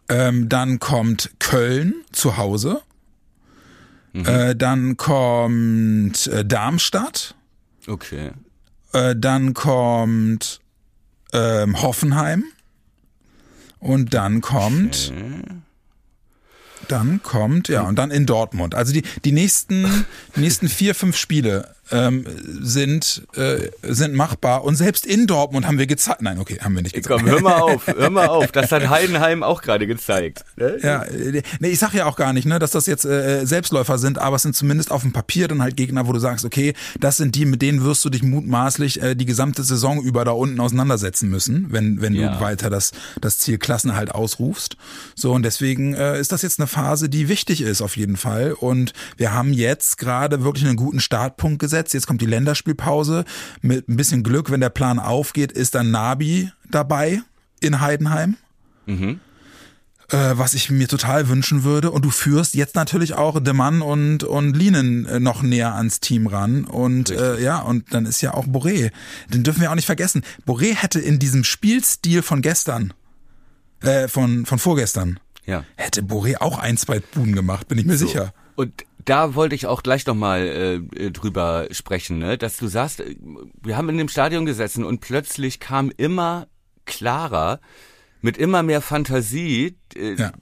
Ähm, dann kommt Köln zu Hause. Mhm. Äh, dann kommt äh, Darmstadt. Okay. Äh, dann kommt ähm, Hoffenheim. Und dann kommt. Okay. Dann kommt, ja, und dann in Dortmund. Also die, die nächsten, die nächsten vier, fünf Spiele ähm, sind, äh, sind machbar. Und selbst in Dortmund haben wir gezeigt. Nein, okay, haben wir nicht gezeigt. Komm, hör mal auf, hör mal auf. Das hat Heidenheim auch gerade gezeigt. Ne? Ja, nee, ich sag ja auch gar nicht, ne, dass das jetzt äh, Selbstläufer sind, aber es sind zumindest auf dem Papier dann halt Gegner, wo du sagst, okay, das sind die, mit denen wirst du dich mutmaßlich äh, die gesamte Saison über da unten auseinandersetzen müssen, wenn, wenn ja. du weiter das, das Ziel Klassen halt ausrufst. So, und deswegen äh, ist das jetzt eine Phase, die wichtig ist auf jeden Fall. Und wir haben jetzt gerade wirklich einen guten Startpunkt gesetzt gesetzt. Jetzt kommt die Länderspielpause. Mit ein bisschen Glück, wenn der Plan aufgeht, ist dann Nabi dabei in Heidenheim. Mhm. Äh, was ich mir total wünschen würde. Und du führst jetzt natürlich auch De Mann und, und Linen äh, noch näher ans Team ran. Und äh, ja, und dann ist ja auch Boré. Den dürfen wir auch nicht vergessen. Boré hätte in diesem Spielstil von gestern, äh, von, von vorgestern, ja. hätte Boré auch ein, zwei Buden gemacht, bin ich mir so. sicher. Und da wollte ich auch gleich nochmal äh, äh, drüber sprechen, ne? dass du sagst, äh, wir haben in dem Stadion gesessen und plötzlich kam immer klarer, mit immer mehr Fantasie, äh, ja.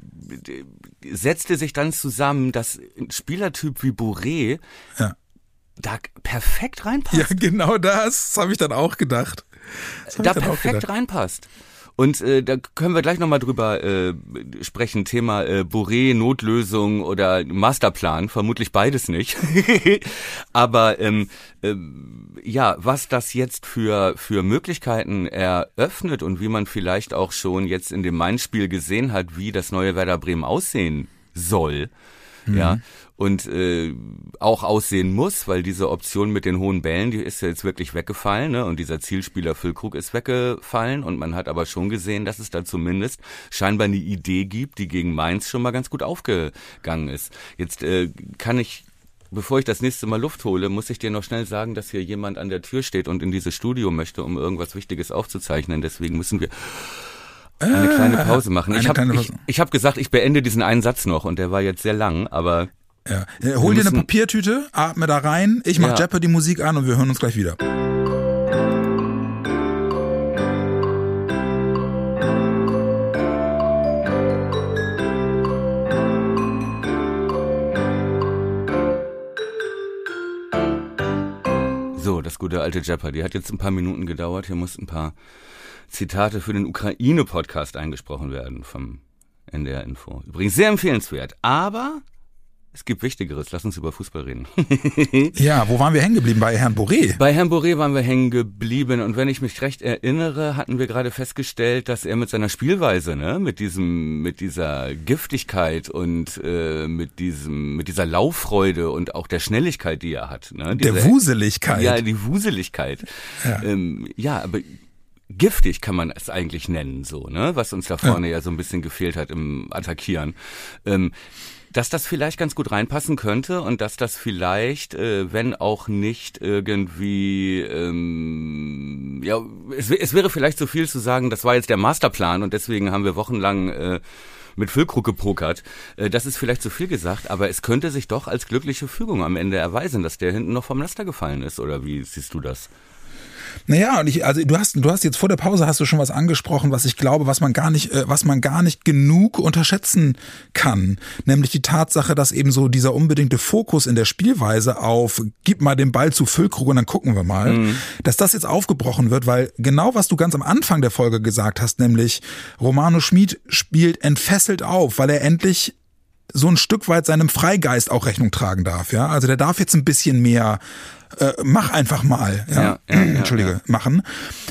setzte sich dann zusammen, dass ein Spielertyp wie Bourré ja. da perfekt reinpasst. Ja, genau das, das habe ich dann auch gedacht. Da perfekt reinpasst. Und äh, da können wir gleich nochmal drüber äh, sprechen. Thema äh, Boré, Notlösung oder Masterplan. Vermutlich beides nicht. Aber ähm, äh, ja, was das jetzt für, für Möglichkeiten eröffnet und wie man vielleicht auch schon jetzt in dem Main-Spiel gesehen hat, wie das neue Werder Bremen aussehen soll, mhm. ja, und äh, auch aussehen muss, weil diese Option mit den hohen Bällen, die ist ja jetzt wirklich weggefallen, ne? Und dieser Zielspieler Füllkrug ist weggefallen und man hat aber schon gesehen, dass es da zumindest scheinbar eine Idee gibt, die gegen Mainz schon mal ganz gut aufgegangen ist. Jetzt äh, kann ich bevor ich das nächste Mal Luft hole, muss ich dir noch schnell sagen, dass hier jemand an der Tür steht und in dieses Studio möchte, um irgendwas Wichtiges aufzuzeichnen. Deswegen müssen wir eine kleine ah, Pause machen. Ich habe ich, ich hab gesagt, ich beende diesen einen Satz noch und der war jetzt sehr lang, aber ja. Hol dir eine Papiertüte, atme da rein, ich mach ja. Jeopardy Musik an und wir hören uns gleich wieder. So, das gute alte Jeopardy hat jetzt ein paar Minuten gedauert. Hier mussten ein paar Zitate für den Ukraine-Podcast eingesprochen werden vom NDR Info. Übrigens sehr empfehlenswert. Aber es gibt Wichtigeres. Lass uns über Fußball reden. ja, wo waren wir hängen geblieben? Bei Herrn Boré? Bei Herrn Boré waren wir hängen geblieben. Und wenn ich mich recht erinnere, hatten wir gerade festgestellt, dass er mit seiner Spielweise, ne, mit diesem, mit dieser Giftigkeit und äh, mit diesem, mit dieser Lauffreude und auch der Schnelligkeit, die er hat, ne, diese, der Wuseligkeit. Ja, die Wuseligkeit. Ja, ähm, ja aber giftig kann man es eigentlich nennen, so, ne, was uns da vorne ja, ja so ein bisschen gefehlt hat im Attackieren. Ähm, dass das vielleicht ganz gut reinpassen könnte und dass das vielleicht, äh, wenn auch nicht irgendwie, ähm, ja, es, es wäre vielleicht zu viel zu sagen, das war jetzt der Masterplan und deswegen haben wir wochenlang äh, mit Füllkrug gepokert. Äh, das ist vielleicht zu viel gesagt, aber es könnte sich doch als glückliche Fügung am Ende erweisen, dass der hinten noch vom Laster gefallen ist. Oder wie siehst du das? Naja, und ich, also du hast, du hast jetzt vor der Pause hast du schon was angesprochen, was ich glaube, was man gar nicht, äh, was man gar nicht genug unterschätzen kann. Nämlich die Tatsache, dass eben so dieser unbedingte Fokus in der Spielweise auf, gib mal den Ball zu Füllkrug und dann gucken wir mal, mhm. dass das jetzt aufgebrochen wird, weil genau was du ganz am Anfang der Folge gesagt hast, nämlich Romano Schmid spielt entfesselt auf, weil er endlich so ein Stück weit seinem Freigeist auch Rechnung tragen darf, ja. Also der darf jetzt ein bisschen mehr äh, mach einfach mal, ja, ja, ja Entschuldige, ja, machen.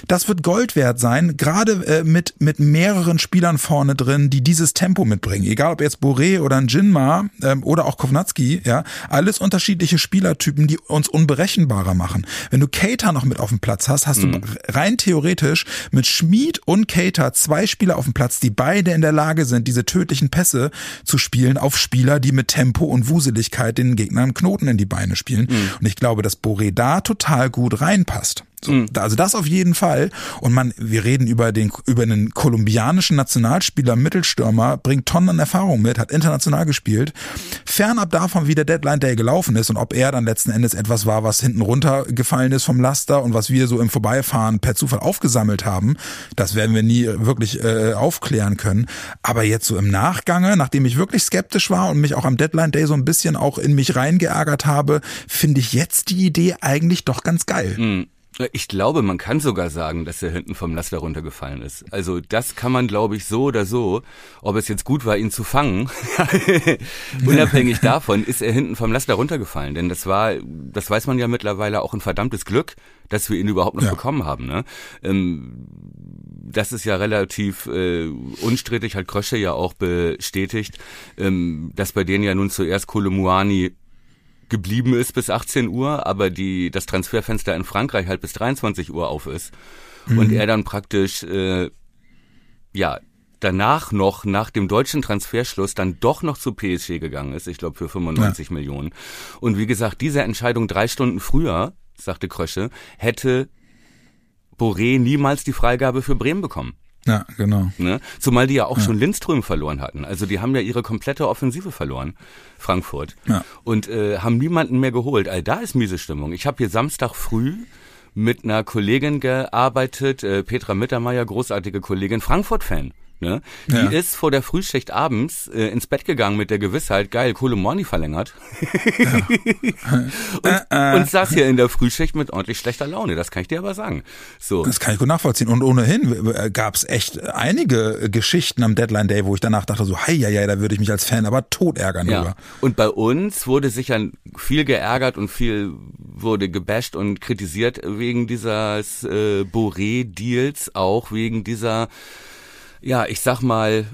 Das wird Gold wert sein, gerade äh, mit mit mehreren Spielern vorne drin, die dieses Tempo mitbringen. Egal ob jetzt Boré oder ein Jinma ähm, oder auch Kovnatski, ja, alles unterschiedliche Spielertypen, die uns unberechenbarer machen. Wenn du Cater noch mit auf dem Platz hast, hast mhm. du rein theoretisch mit Schmied und Cater zwei Spieler auf dem Platz, die beide in der Lage sind, diese tödlichen Pässe zu spielen auf Spieler, die mit Tempo und Wuseligkeit den Gegnern Knoten in die Beine spielen. Mhm. Und ich glaube, dass Boré Da total gut reinpasst. So, mhm. Also das auf jeden Fall. Und man, wir reden über den über einen kolumbianischen Nationalspieler, Mittelstürmer, bringt Tonnen an Erfahrung mit, hat international gespielt. Fernab davon, wie der Deadline Day gelaufen ist und ob er dann letzten Endes etwas war, was hinten runtergefallen ist vom Laster und was wir so im Vorbeifahren per Zufall aufgesammelt haben, das werden wir nie wirklich äh, aufklären können. Aber jetzt so im Nachgange, nachdem ich wirklich skeptisch war und mich auch am Deadline Day so ein bisschen auch in mich reingeärgert habe, finde ich jetzt die Idee eigentlich doch ganz geil. Mhm. Ich glaube, man kann sogar sagen, dass er hinten vom Laster runtergefallen ist. Also das kann man, glaube ich, so oder so. Ob es jetzt gut war, ihn zu fangen, unabhängig davon, ist er hinten vom Laster runtergefallen. Denn das war, das weiß man ja mittlerweile auch ein verdammtes Glück, dass wir ihn überhaupt noch ja. bekommen haben. Ne? Ähm, das ist ja relativ äh, unstrittig, hat Krösche ja auch bestätigt, ähm, dass bei denen ja nun zuerst Kolomuani geblieben ist bis 18 Uhr, aber die das Transferfenster in Frankreich halt bis 23 Uhr auf ist mhm. und er dann praktisch äh, ja danach noch nach dem deutschen Transferschluss dann doch noch zu PSG gegangen ist, ich glaube für 95 ja. Millionen. Und wie gesagt, diese Entscheidung drei Stunden früher, sagte Krösche, hätte Boré niemals die Freigabe für Bremen bekommen. Ja, genau. Ne? Zumal die ja auch ja. schon Lindström verloren hatten. Also die haben ja ihre komplette Offensive verloren, Frankfurt. Ja. Und äh, haben niemanden mehr geholt. All da ist miese Stimmung. Ich habe hier Samstag früh mit einer Kollegin gearbeitet, äh, Petra Mittermeier, großartige Kollegin, Frankfurt-Fan. Ne? Die ja. ist vor der Frühschicht abends äh, ins Bett gegangen mit der Gewissheit, geil, Kohle Morni verlängert. Ja. und, äh, äh. und saß hier in der Frühschicht mit ordentlich schlechter Laune, das kann ich dir aber sagen. So. Das kann ich gut nachvollziehen. Und ohnehin äh, gab es echt einige Geschichten am Deadline Day, wo ich danach dachte, so, hei, ja, ja, da würde ich mich als Fan aber tot ärgern ja. Über. Und bei uns wurde sicher viel geärgert und viel wurde gebasht und kritisiert wegen dieses äh, Boré-Deals, auch wegen dieser ja, ich sag mal,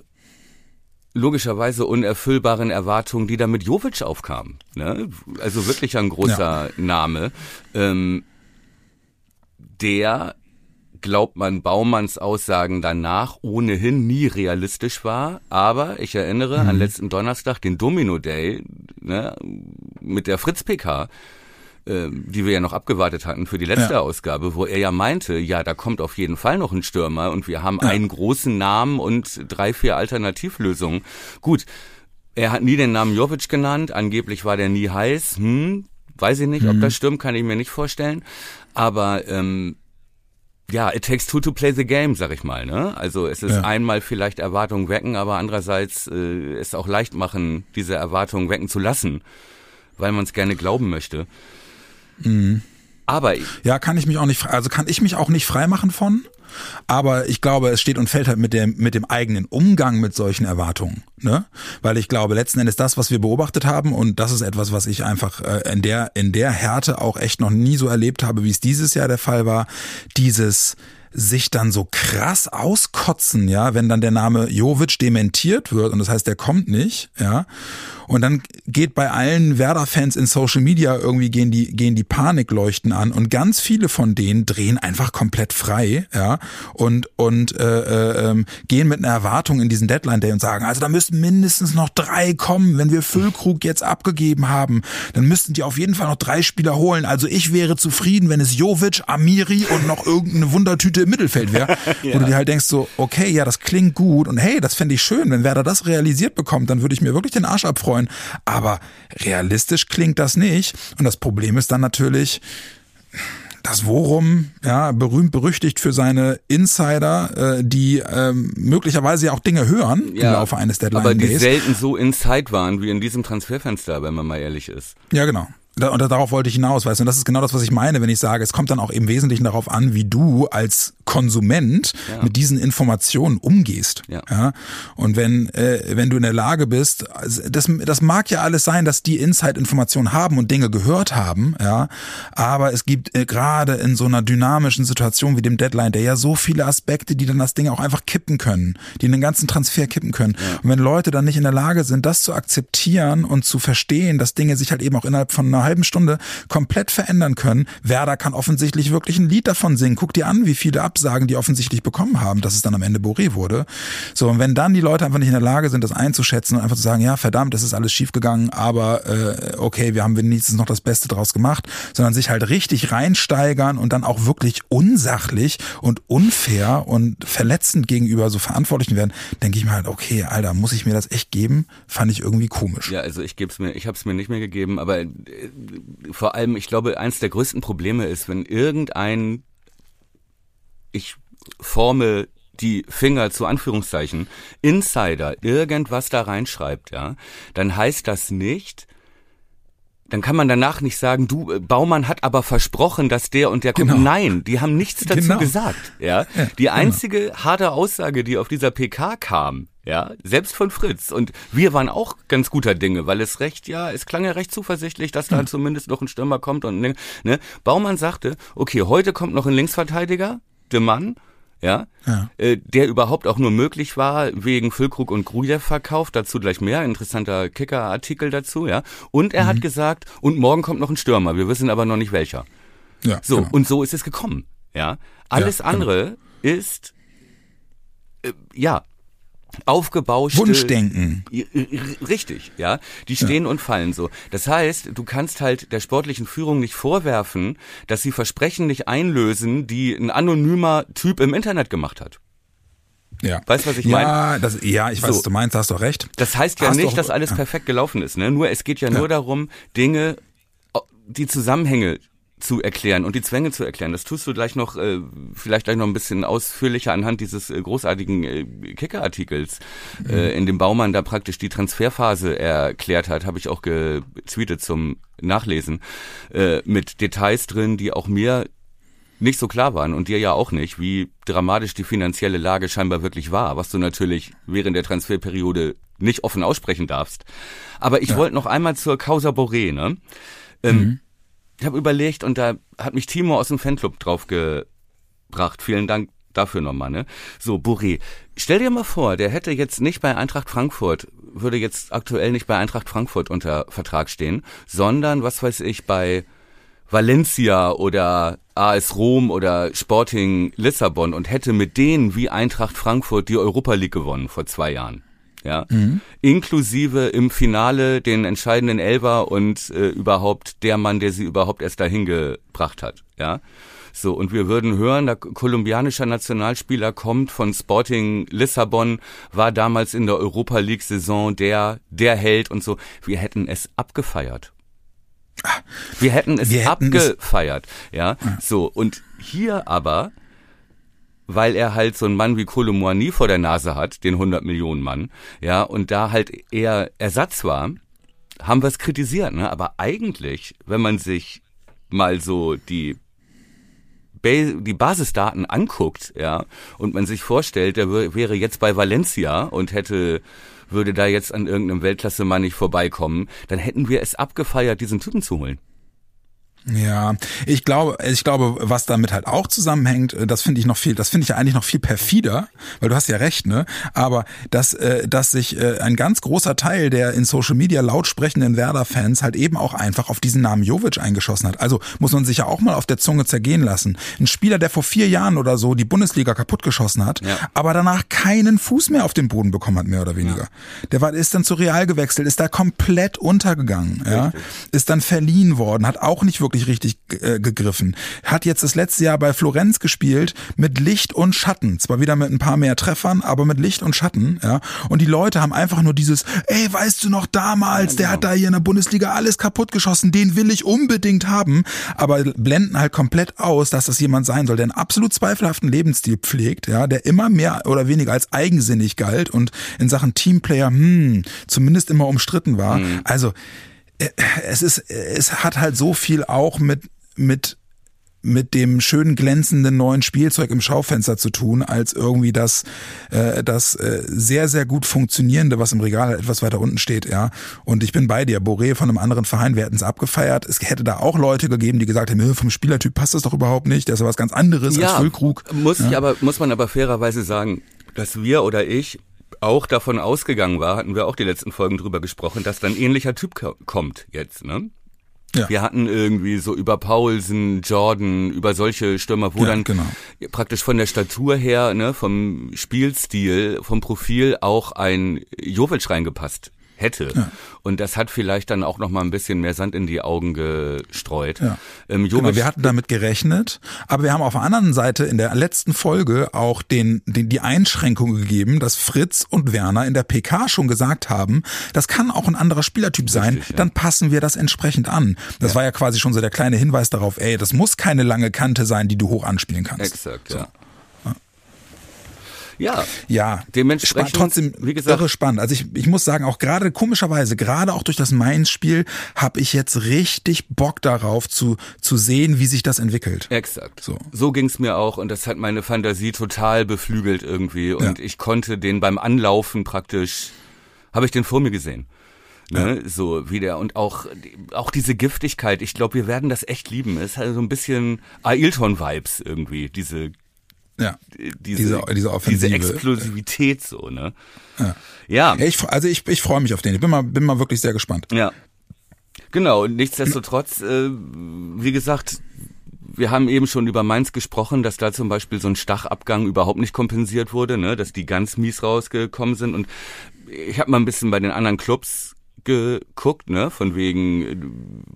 logischerweise unerfüllbaren Erwartungen, die da mit Jovic aufkamen. Ne? Also wirklich ein großer ja. Name, ähm, der glaubt man Baumanns Aussagen danach ohnehin nie realistisch war. Aber ich erinnere mhm. an letzten Donnerstag den Domino Day ne, mit der Fritz PK, die wir ja noch abgewartet hatten für die letzte ja. Ausgabe, wo er ja meinte, ja, da kommt auf jeden Fall noch ein Stürmer und wir haben ja. einen großen Namen und drei, vier Alternativlösungen. Gut. Er hat nie den Namen Jovic genannt, angeblich war der nie heiß. Hm, weiß ich nicht, mhm. ob das stimmt, kann ich mir nicht vorstellen. Aber ähm, ja, it takes two to play the game, sag ich mal. Ne? Also es ist ja. einmal vielleicht Erwartungen wecken, aber andererseits äh, es auch leicht machen, diese Erwartungen wecken zu lassen, weil man es gerne glauben möchte. Mhm. Aber ja, kann ich mich auch nicht, also kann ich mich auch nicht freimachen von. Aber ich glaube, es steht und fällt halt mit dem, mit dem eigenen Umgang mit solchen Erwartungen. Ne? Weil ich glaube, letzten Endes das, was wir beobachtet haben, und das ist etwas, was ich einfach äh, in, der, in der Härte auch echt noch nie so erlebt habe, wie es dieses Jahr der Fall war, dieses sich dann so krass auskotzen, ja, wenn dann der Name Jovic dementiert wird und das heißt, der kommt nicht, ja. Und dann geht bei allen Werder-Fans in Social Media irgendwie gehen die, gehen die Panikleuchten an. Und ganz viele von denen drehen einfach komplett frei, ja, und, und äh, äh, ähm, gehen mit einer Erwartung in diesen Deadline-Day und sagen, also da müssten mindestens noch drei kommen, wenn wir Füllkrug jetzt abgegeben haben, dann müssten die auf jeden Fall noch drei Spieler holen. Also ich wäre zufrieden, wenn es Jovic, Amiri und noch irgendeine Wundertüte im Mittelfeld wäre, ja. wo du dir halt denkst so, okay, ja, das klingt gut. Und hey, das fände ich schön, wenn Werder das realisiert bekommt, dann würde ich mir wirklich den Arsch abfreuen freuen. Aber realistisch klingt das nicht. Und das Problem ist dann natürlich, das Worum, ja, berühmt berüchtigt für seine Insider, äh, die ähm, möglicherweise ja auch Dinge hören ja, im Laufe eines Deadline Aber die Days. selten so inside waren wie in diesem Transferfenster, wenn man mal ehrlich ist. Ja, genau und darauf wollte ich hinaus, weißt du, und das ist genau das, was ich meine, wenn ich sage, es kommt dann auch im Wesentlichen darauf an, wie du als Konsument ja. mit diesen Informationen umgehst. Ja. ja? Und wenn, äh, wenn du in der Lage bist, also das, das mag ja alles sein, dass die Inside-Informationen haben und Dinge gehört haben, ja, aber es gibt äh, gerade in so einer dynamischen Situation wie dem Deadline, der ja so viele Aspekte, die dann das Ding auch einfach kippen können, die den ganzen Transfer kippen können. Ja. Und wenn Leute dann nicht in der Lage sind, das zu akzeptieren und zu verstehen, dass Dinge sich halt eben auch innerhalb von einer halben Stunde komplett verändern können. Werder kann offensichtlich wirklich ein Lied davon singen. Guck dir an, wie viele Absagen die offensichtlich bekommen haben, dass es dann am Ende Boré wurde. So, und wenn dann die Leute einfach nicht in der Lage sind, das einzuschätzen und einfach zu sagen, ja, verdammt, es ist alles schiefgegangen, aber äh, okay, wir haben wenigstens noch das Beste draus gemacht, sondern sich halt richtig reinsteigern und dann auch wirklich unsachlich und unfair und verletzend gegenüber so Verantwortlichen werden, denke ich mir halt, okay, Alter, muss ich mir das echt geben? Fand ich irgendwie komisch. Ja, also ich gebe es mir, ich habe es mir nicht mehr gegeben, aber äh, vor allem, ich glaube, eins der größten Probleme ist, wenn irgendein, ich forme die Finger zu Anführungszeichen, Insider irgendwas da reinschreibt, ja, dann heißt das nicht, dann kann man danach nicht sagen, du, äh, Baumann hat aber versprochen, dass der und der kommt. Genau. Nein, die haben nichts dazu genau. gesagt. Ja, ja die genau. einzige genau. harte Aussage, die auf dieser PK kam, ja, selbst von Fritz. Und wir waren auch ganz guter Dinge, weil es recht, ja, es klang ja recht zuversichtlich, dass da mhm. zumindest noch ein Stürmer kommt und ne, ne. Baumann sagte, okay, heute kommt noch ein Linksverteidiger, der Mann, ja, ja. Äh, der überhaupt auch nur möglich war wegen Füllkrug und Grujew Verkauf, dazu gleich mehr, interessanter Kicker-Artikel dazu, ja. Und er mhm. hat gesagt, und morgen kommt noch ein Stürmer, wir wissen aber noch nicht welcher. Ja, so, genau. und so ist es gekommen, ja. Alles ja, genau. andere ist, äh, ja, aufgebauschte Wunschdenken. Richtig, ja. Die stehen ja. und fallen so. Das heißt, du kannst halt der sportlichen Führung nicht vorwerfen, dass sie Versprechen nicht einlösen, die ein anonymer Typ im Internet gemacht hat. Ja. Weißt du, was ich ja, meine? Das, ja, ich weiß, so. was du meinst, hast doch recht. Das heißt ja hast nicht, doch, dass alles ja. perfekt gelaufen ist, ne? Nur es geht ja, ja. nur darum, Dinge, die Zusammenhänge zu erklären und die Zwänge zu erklären. Das tust du gleich noch, äh, vielleicht gleich noch ein bisschen ausführlicher anhand dieses äh, großartigen äh, Kicker-Artikels, mhm. äh, in dem Baumann da praktisch die Transferphase erklärt hat, habe ich auch getweetet zum Nachlesen, äh, mit Details drin, die auch mir nicht so klar waren und dir ja auch nicht, wie dramatisch die finanzielle Lage scheinbar wirklich war, was du natürlich während der Transferperiode nicht offen aussprechen darfst. Aber ich ja. wollte noch einmal zur Causa Boré, ne? Ähm, mhm ich habe überlegt und da hat mich Timo aus dem Fanclub drauf gebracht. Vielen Dank dafür nochmal, ne? So, Boré. Stell dir mal vor, der hätte jetzt nicht bei Eintracht Frankfurt, würde jetzt aktuell nicht bei Eintracht Frankfurt unter Vertrag stehen, sondern, was weiß ich, bei Valencia oder AS Rom oder Sporting Lissabon und hätte mit denen wie Eintracht Frankfurt die Europa League gewonnen vor zwei Jahren. Ja, mhm. inklusive im Finale den entscheidenden Elver und äh, überhaupt der Mann, der sie überhaupt erst dahin gebracht hat. Ja, so, und wir würden hören, der kolumbianischer Nationalspieler kommt von Sporting Lissabon, war damals in der Europa League Saison der, der Held und so. Wir hätten es abgefeiert. Wir hätten es wir hätten abgefeiert, es ja. So, und hier aber, weil er halt so einen Mann wie Colomboigny vor der Nase hat, den 100 Millionen Mann, ja, und da halt eher Ersatz war, haben wir es kritisiert, ne? Aber eigentlich, wenn man sich mal so die die Basisdaten anguckt, ja, und man sich vorstellt, der wäre jetzt bei Valencia und hätte würde da jetzt an irgendeinem Weltklasse-Mann nicht vorbeikommen, dann hätten wir es abgefeiert, diesen Typen zu holen. Ja, ich glaube, ich glaube, was damit halt auch zusammenhängt, äh, das finde ich noch viel, das finde ich ja eigentlich noch viel perfider, weil du hast ja recht, ne? Aber dass, äh, dass sich äh, ein ganz großer Teil der in Social Media laut sprechenden Werder-Fans halt eben auch einfach auf diesen Namen Jovic eingeschossen hat. Also muss man sich ja auch mal auf der Zunge zergehen lassen. Ein Spieler, der vor vier Jahren oder so die Bundesliga kaputtgeschossen hat, ja. aber danach keinen Fuß mehr auf den Boden bekommen hat, mehr oder weniger. Ja. Der war, ist dann zu Real gewechselt, ist da komplett untergegangen, ja? Ist dann verliehen worden, hat auch nicht wirklich wirklich richtig äh, gegriffen. Hat jetzt das letzte Jahr bei Florenz gespielt mit Licht und Schatten. Zwar wieder mit ein paar mehr Treffern, aber mit Licht und Schatten, ja. Und die Leute haben einfach nur dieses, ey, weißt du noch damals, ja, genau. der hat da hier in der Bundesliga alles kaputt geschossen, den will ich unbedingt haben, aber blenden halt komplett aus, dass das jemand sein soll, der einen absolut zweifelhaften Lebensstil pflegt, ja, der immer mehr oder weniger als eigensinnig galt und in Sachen Teamplayer, hm, zumindest immer umstritten war. Mhm. Also, es ist, es hat halt so viel auch mit, mit, mit dem schönen glänzenden neuen Spielzeug im Schaufenster zu tun, als irgendwie das, äh, das äh, sehr, sehr gut funktionierende, was im Regal etwas weiter unten steht, ja. Und ich bin bei dir, Boré von einem anderen Verein, wir hätten es abgefeiert. Es hätte da auch Leute gegeben, die gesagt haben, vom Spielertyp passt das doch überhaupt nicht, das ist was ganz anderes ja, als Füllkrug. Muss ja? ich aber, muss man aber fairerweise sagen, dass wir oder ich auch davon ausgegangen war, hatten wir auch die letzten Folgen drüber gesprochen, dass dann ähnlicher Typ kommt jetzt, ne? Ja. Wir hatten irgendwie so über Paulsen, Jordan, über solche Stürmer, wo ja, dann genau. praktisch von der Statur her, ne, vom Spielstil, vom Profil auch ein Jovic reingepasst hätte. Ja. Und das hat vielleicht dann auch noch mal ein bisschen mehr Sand in die Augen gestreut. Ja. Ähm, genau, wir hatten damit gerechnet, aber wir haben auf der anderen Seite in der letzten Folge auch den, den die Einschränkung gegeben, dass Fritz und Werner in der PK schon gesagt haben, das kann auch ein anderer Spielertyp sein, Richtig, ja. dann passen wir das entsprechend an. Das war ja quasi schon so der kleine Hinweis darauf, ey, das muss keine lange Kante sein, die du hoch anspielen kannst. Exakt, so. ja. Ja, ja. Dementsprechend, trotzdem wie gesagt, irre spannend. Also ich, ich muss sagen, auch gerade komischerweise, gerade auch durch das Mainz-Spiel, habe ich jetzt richtig Bock darauf zu zu sehen, wie sich das entwickelt. Exakt. So, so ging's mir auch und das hat meine Fantasie total beflügelt irgendwie und ja. ich konnte den beim Anlaufen praktisch, habe ich den vor mir gesehen. Ne, ja. so wieder und auch auch diese Giftigkeit. Ich glaube, wir werden das echt lieben. Es ist halt so ein bisschen Ailton-Vibes irgendwie, diese ja, diese, diese, diese, Offensive. diese Explosivität so, ne? Ja. ja. ja ich, also ich, ich freue mich auf den. Ich bin mal, bin mal wirklich sehr gespannt. Ja. Genau, und nichtsdestotrotz, äh, wie gesagt, wir haben eben schon über Mainz gesprochen, dass da zum Beispiel so ein Stachabgang überhaupt nicht kompensiert wurde, ne? dass die ganz mies rausgekommen sind. Und ich habe mal ein bisschen bei den anderen Clubs geguckt, ne? von wegen äh,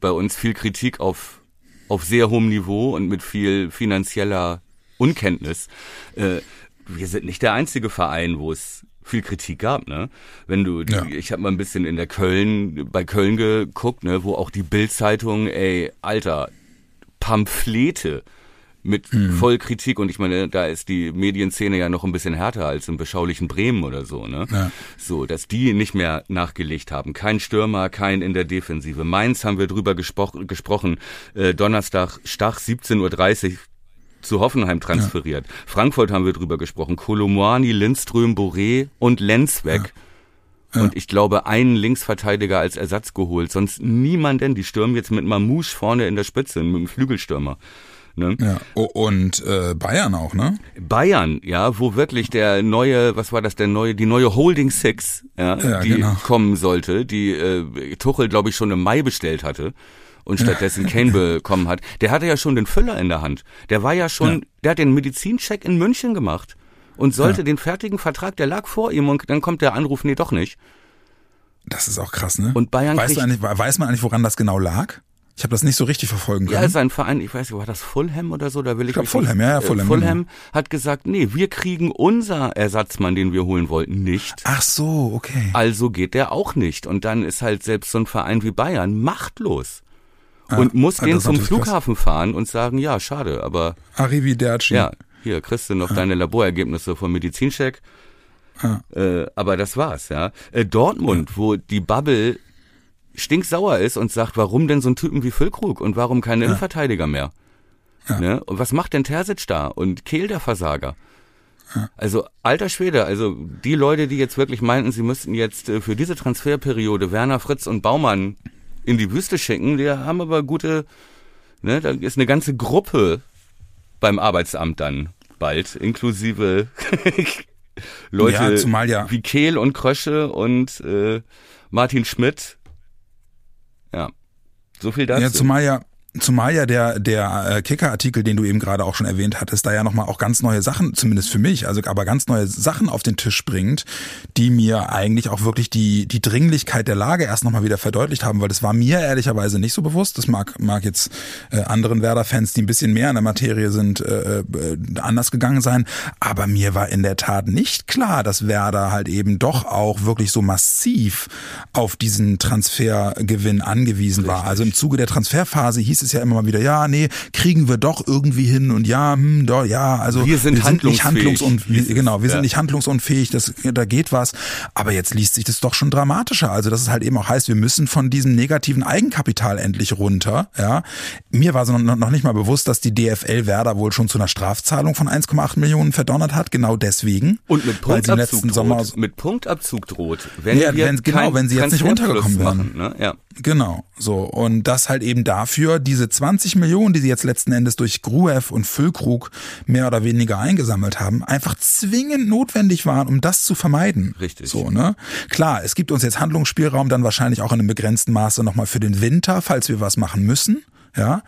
bei uns viel Kritik auf, auf sehr hohem Niveau und mit viel finanzieller Unkenntnis. Äh, wir sind nicht der einzige Verein, wo es viel Kritik gab, ne? Wenn du, ja. ich habe mal ein bisschen in der Köln, bei Köln geguckt, ne, wo auch die Bildzeitung, ey, Alter, Pamphlete mit mhm. voll Kritik und ich meine, da ist die Medienszene ja noch ein bisschen härter als im beschaulichen Bremen oder so, ne? Ja. So, dass die nicht mehr nachgelegt haben. Kein Stürmer, kein in der Defensive. Mainz haben wir drüber gespro gesprochen. Äh, Donnerstag, Stach 17.30 Uhr, zu Hoffenheim transferiert. Ja. Frankfurt haben wir drüber gesprochen. Kolomwani, Lindström, Boré und Lenz weg. Ja. Ja. Und ich glaube, einen Linksverteidiger als Ersatz geholt. Sonst niemanden. Die stürmen jetzt mit Mamouche vorne in der Spitze, mit dem Flügelstürmer. Ne? Ja. Und äh, Bayern auch, ne? Bayern, ja, wo wirklich der neue, was war das, der neue, die neue Holding Six, ja, Ja, die genau. kommen sollte, die äh, Tuchel, glaube ich, schon im Mai bestellt hatte und stattdessen Kane bekommen hat. Der hatte ja schon den Füller in der Hand. Der war ja schon, Ja. der hat den Medizincheck in München gemacht und sollte Ja. den fertigen Vertrag, der lag vor ihm und dann kommt der Anruf, nee, doch nicht. Das ist auch krass, ne? Und Bayern weiß, kriegt- du eigentlich, weiß man eigentlich, woran das genau lag? Ich habe das nicht so richtig verfolgen Ja, können. sein Verein, ich weiß nicht, war das Fulham oder so? Da will ich, Ich glaub, mich nicht- Fulham, ja, ja, äh, Fulham, Fulham hat gesagt, nee, wir kriegen unser Ersatzmann, den wir holen wollten, nicht. Ach so, okay. Also geht der auch nicht. Und dann ist halt selbst so ein Verein wie Bayern machtlos. Und muss ah, den zum natürlich krass. Flughafen fahren und sagen, ja, schade, aber Arrivederci. ja, hier kriegst du noch deine Laborergebnisse vom Medizincheck. Ja. Äh, aber das war's, ja. Äh, Dortmund, wo die Bubble stinksauer ist und sagt, warum denn so ein Typen wie Füllkrug und warum keine Innenverteidiger mehr? Ne? Und was macht denn Terzic da? Und Kehl der Versager? Also alter Schwede, also die Leute, die jetzt wirklich meinten, sie müssten jetzt äh, für diese Transferperiode Werner, Fritz und Baumann in die Wüste schicken, die haben aber gute, ne, da ist eine ganze Gruppe beim Arbeitsamt dann bald, inklusive Leute Ja, zumal ja- wie Kehl und Krösche und äh, Martin Schmidt. Ja, so viel dazu. Ja, zumal ja, zumal ja der, der äh, Kicker-Artikel, den du eben gerade auch schon erwähnt hattest, da ja nochmal auch ganz neue Sachen, zumindest für mich, also aber ganz neue Sachen auf den Tisch bringt, die mir eigentlich auch wirklich die, die Dringlichkeit der Lage erst nochmal wieder verdeutlicht haben, weil das war mir ehrlicherweise nicht so bewusst. Das mag, mag jetzt äh, anderen Werder-Fans, die ein bisschen mehr in der Materie sind, äh, äh, anders gegangen sein. Aber mir war in der Tat nicht klar, dass Werder halt eben doch auch wirklich so massiv auf diesen Transfergewinn angewiesen war. Also im Zuge der Transferphase hieß es ja immer mal wieder, ja, nee, kriegen wir doch irgendwie hin und ja, hm, doch, ja, also Wir sind nicht handlungsfähig, handlungsunfähig. hieß es. Genau, wir Ja. sind nicht handlungsunfähig, das, da geht was. Aber jetzt liest sich das doch schon dramatischer. Also, dass es halt eben auch heißt, wir müssen von diesem negativen Eigenkapital endlich runter. Ja, mir war so noch, nicht mal bewusst, dass die DFL Werder wohl schon zu einer Strafzahlung von 1,8 Millionen verdonnert hat. Genau deswegen. Und mit Punktabzug droht. Mit Punktabzug droht. Wenn Ja, wir wenn- genau, wenn sie jetzt nicht runtergekommen wären. machen, ne? Ja. Genau, so. Und das halt eben dafür, diese 20 Millionen, die sie jetzt letzten Endes durch Gruev und Füllkrug mehr oder weniger eingesammelt haben, einfach zwingend notwendig waren, um das zu vermeiden. Richtig. So, ne? Klar, es gibt uns jetzt Handlungsspielraum, dann wahrscheinlich auch in einem begrenzten Maße nochmal für den Winter, falls wir was machen müssen. Ja.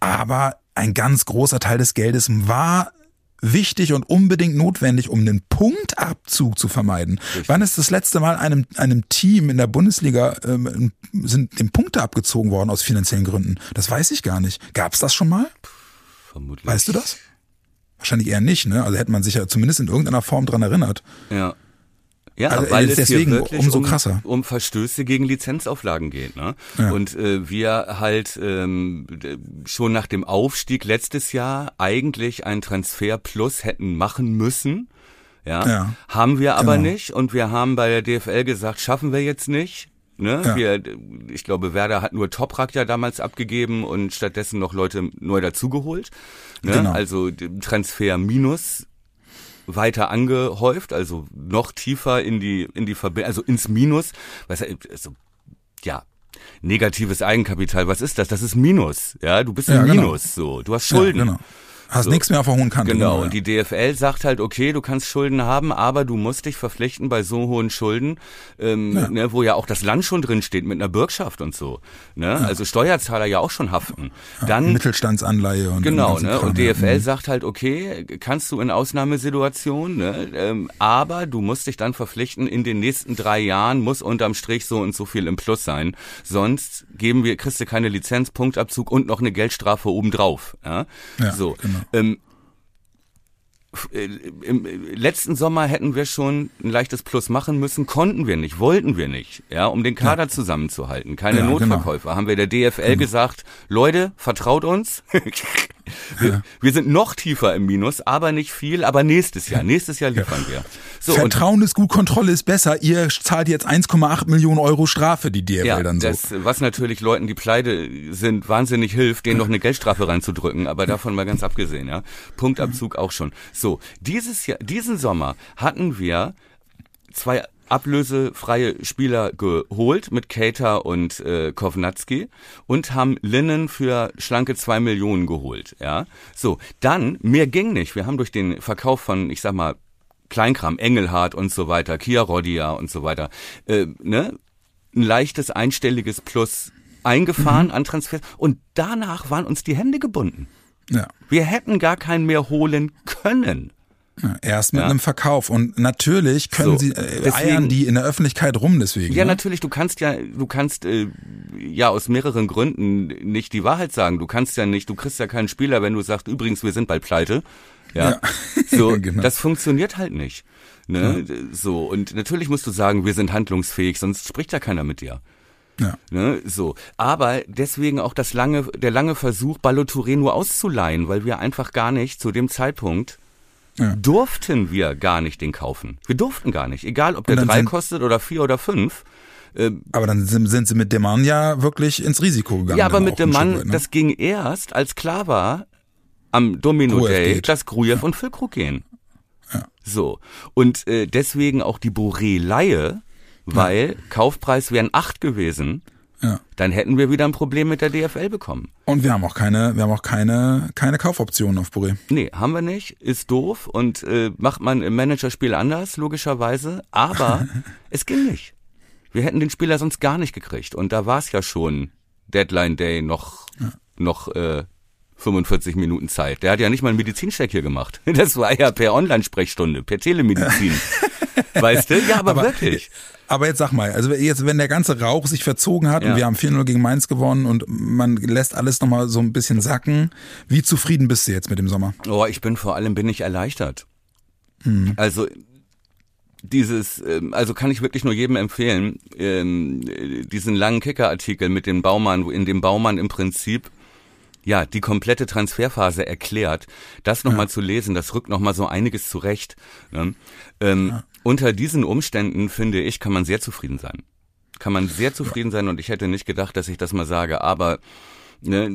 Aber ein ganz großer Teil des Geldes war wichtig und unbedingt notwendig, um einen Punktabzug zu vermeiden. Wann ist das letzte Mal einem, einem Team in der Bundesliga ähm, sind dem Punkte abgezogen worden aus finanziellen Gründen? Das weiß ich gar nicht. Gab es das schon mal? Vermutlich. Weißt du das? Wahrscheinlich eher nicht, ne? Also hätte man sich ja zumindest in irgendeiner Form dran erinnert. Ja. Ja, Also, weil es deswegen hier wirklich umso um, krasser. um Verstöße gegen Lizenzauflagen geht. Ne? Ja. Und äh, wir halt ähm, schon nach dem Aufstieg letztes Jahr eigentlich ein Transfer Plus hätten machen müssen. Ja, Ja, haben wir aber genau. nicht und wir haben bei der DFL gesagt, schaffen wir jetzt nicht. Ne? Ja. Wir, ich glaube, Werder hat nur Toprak ja damals abgegeben und stattdessen noch Leute neu dazugeholt. Ne? Genau. Also Transfer minus weiter angehäuft, also noch tiefer in die in die Verbindung, also ins Minus. Was also, ja, negatives Eigenkapital, was ist das? Das ist Minus, ja, du bist Ja, im genau. Minus, so, du hast Schulden. Ja, genau. Hast So. nichts mehr auf der hohen Kante. Genau, ja. und die DFL sagt halt, okay, du kannst Schulden haben, aber du musst dich verpflichten bei so hohen Schulden, ähm, Ja. ne, wo ja auch das Land schon drin steht mit einer Bürgschaft und so. Ne? Also Steuerzahler ja auch schon haften. Dann Mittelstandsanleihe und Genau, ne? Und ja. DFL sagt halt, okay, kannst du in Ausnahmesituationen, ne? ähm, aber du musst dich dann verpflichten, in den nächsten drei Jahren muss unterm Strich so und so viel im Plus sein. Sonst geben wir, kriegst du keine Lizenz, Punktabzug und noch eine Geldstrafe obendrauf. Ja? Ja, so. genau. Ähm, äh, im äh, letzten Sommer hätten wir schon ein leichtes Plus machen müssen, konnten wir nicht, wollten wir nicht, ja, um den Kader zusammenzuhalten. Keine Ja, genau. Notverkäufer. Haben wir der DFL gesagt, Leute, vertraut uns. wir, wir sind noch tiefer im Minus, aber nicht viel, aber nächstes Jahr, nächstes Jahr liefern wir. So, Vertrauen ist gut, Kontrolle ist besser. Ihr zahlt jetzt 1,8 Millionen Euro Strafe, die DFL ja, dann so. das, was natürlich Leuten, die pleite sind, wahnsinnig hilft, denen noch eine Geldstrafe reinzudrücken, aber davon mal ganz abgesehen, ja. Punktabzug auch schon. So, dieses Jahr, diesen Sommer hatten wir zwei ablösefreie Spieler geholt mit Cater und äh, Kovnatski und haben Linnen für schlanke zwei Millionen geholt. Ja, so dann mehr ging nicht. Wir haben durch den Verkauf von, ich sag mal, Kleinkram, Engelhardt und so weiter, Kia Rodia und so weiter, äh, ne, ein leichtes einstelliges Plus eingefahren mhm. an Transfers und danach waren uns die Hände gebunden. Ja. Wir hätten gar keinen mehr holen können. Erst mit ja. einem Verkauf und natürlich können so, sie äh, deswegen, eiern die in der Öffentlichkeit rum deswegen. Ja, ne? natürlich, du kannst ja du kannst äh, ja aus mehreren Gründen nicht die Wahrheit sagen. Du kannst ja nicht, du kriegst ja keinen Spieler, wenn du sagst, übrigens, wir sind bald pleite. Ja. ja. So, genau. das funktioniert halt nicht. Ne? Ja. So und natürlich musst du sagen, wir sind handlungsfähig, sonst spricht ja keiner mit dir. Ja. Ne, so. Aber deswegen auch das lange, der lange Versuch, Ballotouré nur auszuleihen, weil wir einfach gar nicht zu dem Zeitpunkt ja. durften wir gar nicht den kaufen. Wir durften gar nicht. Egal, ob der drei kostet oder vier oder fünf. Äh, aber dann sind, sind sie mit dem Mann ja wirklich ins Risiko gegangen. Ja, aber mit dem Mann, ne? das ging erst, als klar war, am Domino Gruev Day, geht. dass Grujew ja. und Füllkrug gehen. Ja. So. Und äh, deswegen auch die Boré-Leihe weil. Kaufpreis wären acht gewesen. Ja. Dann hätten wir wieder ein Problem mit der DFL bekommen. Und wir haben auch keine, wir haben auch keine, keine Kaufoptionen auf Boré. Nee, haben wir nicht. Ist doof und äh, macht man im Managerspiel anders, logischerweise. Aber es ging nicht. Wir hätten den Spieler sonst gar nicht gekriegt. Und da war es ja schon Deadline Day noch, ja. noch äh, 45 Minuten Zeit. Der hat ja nicht mal einen Medizincheck hier gemacht. Das war ja per Online-Sprechstunde, per Telemedizin. weißt du? Ja, aber, aber wirklich. Aber jetzt sag mal, also jetzt, wenn der ganze Rauch sich verzogen hat ja. und wir haben 4-0 gegen Mainz gewonnen und man lässt alles nochmal so ein bisschen sacken, wie zufrieden bist du jetzt mit dem Sommer? Oh, ich bin vor allem, bin ich erleichtert. Mhm. Also, dieses, ähm, also kann ich wirklich nur jedem empfehlen, ähm, diesen langen Kicker-Artikel mit dem Baumann, in dem Baumann im Prinzip ja, die komplette Transferphase erklärt, das nochmal ja. zu lesen, das rückt nochmal so einiges zurecht. Ne? Ähm, ja. Unter diesen Umständen, finde ich, kann man sehr zufrieden sein. Kann man sehr zufrieden sein und ich hätte nicht gedacht, dass ich das mal sage, aber ne,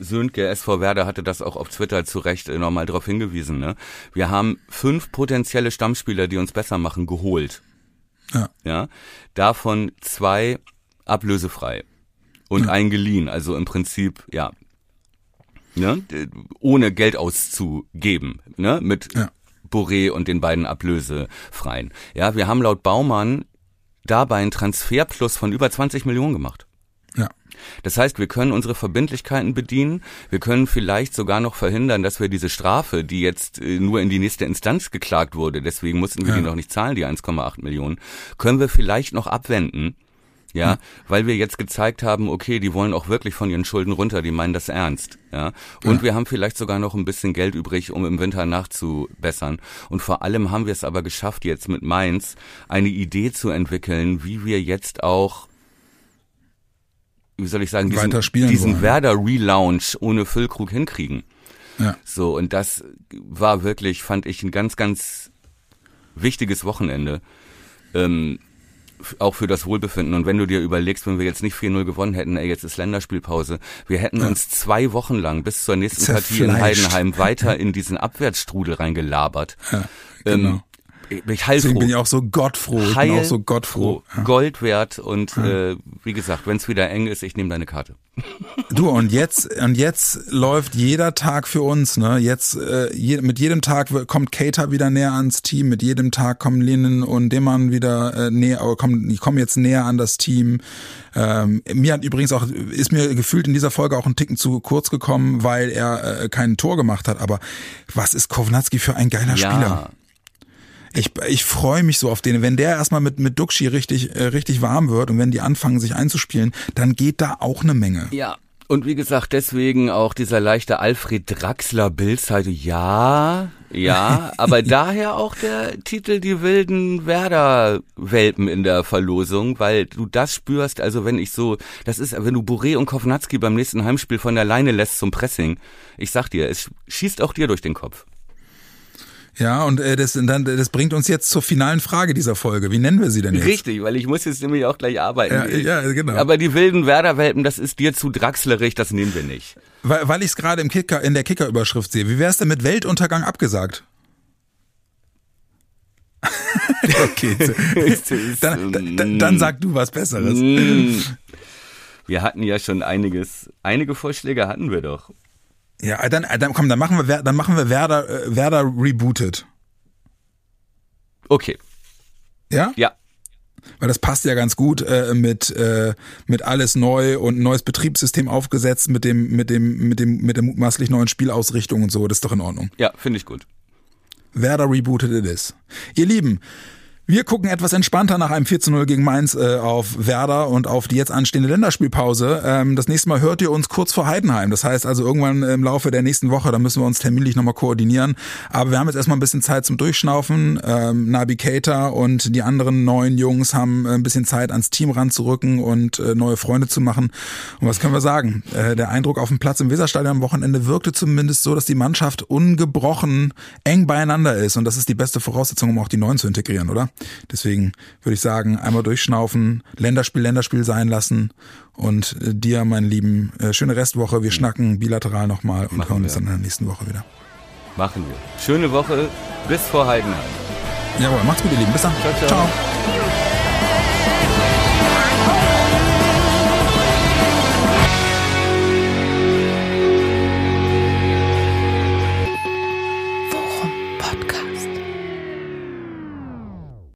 Sönke, SV Werder hatte das auch auf Twitter zu Recht äh, nochmal darauf hingewiesen. Ne? Wir haben fünf potenzielle Stammspieler, die uns besser machen, geholt. Ja. ja? Davon zwei ablösefrei und ja. eingeliehen. Also im Prinzip, ja, ne, ohne Geld auszugeben, ne, mit ja. Boré und den beiden Ablösefreien. Ja, wir haben laut Baumann dabei einen Transferplus von über 20 Millionen gemacht. Ja. Das heißt, wir können unsere Verbindlichkeiten bedienen. Wir können vielleicht sogar noch verhindern, dass wir diese Strafe, die jetzt äh, nur in die nächste Instanz geklagt wurde, deswegen mussten wir ja. die noch nicht zahlen, die 1,8 Millionen, können wir vielleicht noch abwenden ja, weil wir jetzt gezeigt haben, okay, die wollen auch wirklich von ihren Schulden runter, die meinen das ernst, ja. Und ja. wir haben vielleicht sogar noch ein bisschen Geld übrig, um im Winter nachzubessern. Und vor allem haben wir es aber geschafft, jetzt mit Mainz eine Idee zu entwickeln, wie wir jetzt auch wie soll ich sagen, diesen, diesen Werder Relaunch ohne Füllkrug hinkriegen. Ja. So, und das war wirklich, fand ich, ein ganz, ganz wichtiges Wochenende. Ähm, auch für das Wohlbefinden. Und wenn du dir überlegst, wenn wir jetzt nicht 4-0 gewonnen hätten, ey, jetzt ist Länderspielpause, wir hätten ja. uns zwei Wochen lang bis zur nächsten Partie in Heidenheim weiter in diesen Abwärtsstrudel reingelabert. Ja, genau. Ähm, ich heilfroh. Deswegen bin ich auch so gottfroh. Ich Heil bin auch so gottfroh. Ja. Gold wert und ja. äh, wie gesagt, wenn es wieder eng ist, ich nehme deine Karte. Du und jetzt und jetzt läuft jeder Tag für uns. Ne, jetzt äh, je, mit jedem Tag kommt Cater wieder näher ans Team. Mit jedem Tag kommen Linen und Demann wieder äh, näher. Kommen, die kommen jetzt näher an das Team. Ähm, mir hat übrigens auch ist mir gefühlt in dieser Folge auch ein Ticken zu kurz gekommen, weil er äh, kein Tor gemacht hat. Aber was ist Kovnatski für ein geiler ja. Spieler? Ich, ich freue mich so auf den. Wenn der erstmal mit, mit Duxi richtig, äh, richtig warm wird und wenn die anfangen, sich einzuspielen, dann geht da auch eine Menge. Ja. Und wie gesagt, deswegen auch dieser leichte Alfred Draxler Bildseite. Ja, ja, aber daher auch der Titel Die wilden Werder-Welpen in der Verlosung, weil du das spürst, also wenn ich so, das ist, wenn du Boré und Kovnatski beim nächsten Heimspiel von der Leine lässt zum Pressing, ich sag dir, es schießt auch dir durch den Kopf. Ja, und äh, das, dann, das bringt uns jetzt zur finalen Frage dieser Folge. Wie nennen wir sie denn jetzt? Richtig, weil ich muss jetzt nämlich auch gleich arbeiten. Ja, ja genau. Aber die wilden Werderwelpen, das ist dir zu draxlerig, das nehmen wir nicht. Weil, weil ich es gerade im Kicker, in der Kicker-Überschrift sehe. Wie wär's denn mit Weltuntergang abgesagt? okay. dann, dann, dann sag du was Besseres. Mm. Wir hatten ja schon einiges, einige Vorschläge hatten wir doch. Ja, dann, dann komm, dann machen wir, dann machen wir Werder, äh, Werder rebooted. Okay. Ja? Ja. Weil das passt ja ganz gut äh, mit äh, mit alles neu und neues Betriebssystem aufgesetzt mit dem mit dem mit dem mit der mutmaßlich neuen Spielausrichtung und so. Das ist doch in Ordnung. Ja, finde ich gut. Werder rebooted it is. Ihr Lieben, wir gucken etwas entspannter nach einem 4 zu 0 gegen Mainz äh, auf Werder und auf die jetzt anstehende Länderspielpause. Ähm, das nächste Mal hört ihr uns kurz vor Heidenheim. Das heißt also irgendwann im Laufe der nächsten Woche, da müssen wir uns terminlich nochmal koordinieren. Aber wir haben jetzt erstmal ein bisschen Zeit zum Durchschnaufen. Ähm, Nabi Keita und die anderen neuen Jungs haben äh, ein bisschen Zeit ans Team ranzurücken und äh, neue Freunde zu machen. Und was können wir sagen? Äh, der Eindruck auf dem Platz im Weserstadion am Wochenende wirkte zumindest so, dass die Mannschaft ungebrochen eng beieinander ist. Und das ist die beste Voraussetzung, um auch die Neuen zu integrieren, oder? Deswegen würde ich sagen, einmal durchschnaufen, Länderspiel, Länderspiel sein lassen und äh, dir, mein Lieben, äh, schöne Restwoche. Wir schnacken bilateral nochmal und Machen hören wir. uns dann in der nächsten Woche wieder. Machen wir. Schöne Woche. Bis vor Heidenheim. Jawohl, macht's gut, ihr Lieben. Bis dann. Ciao, ciao. ciao.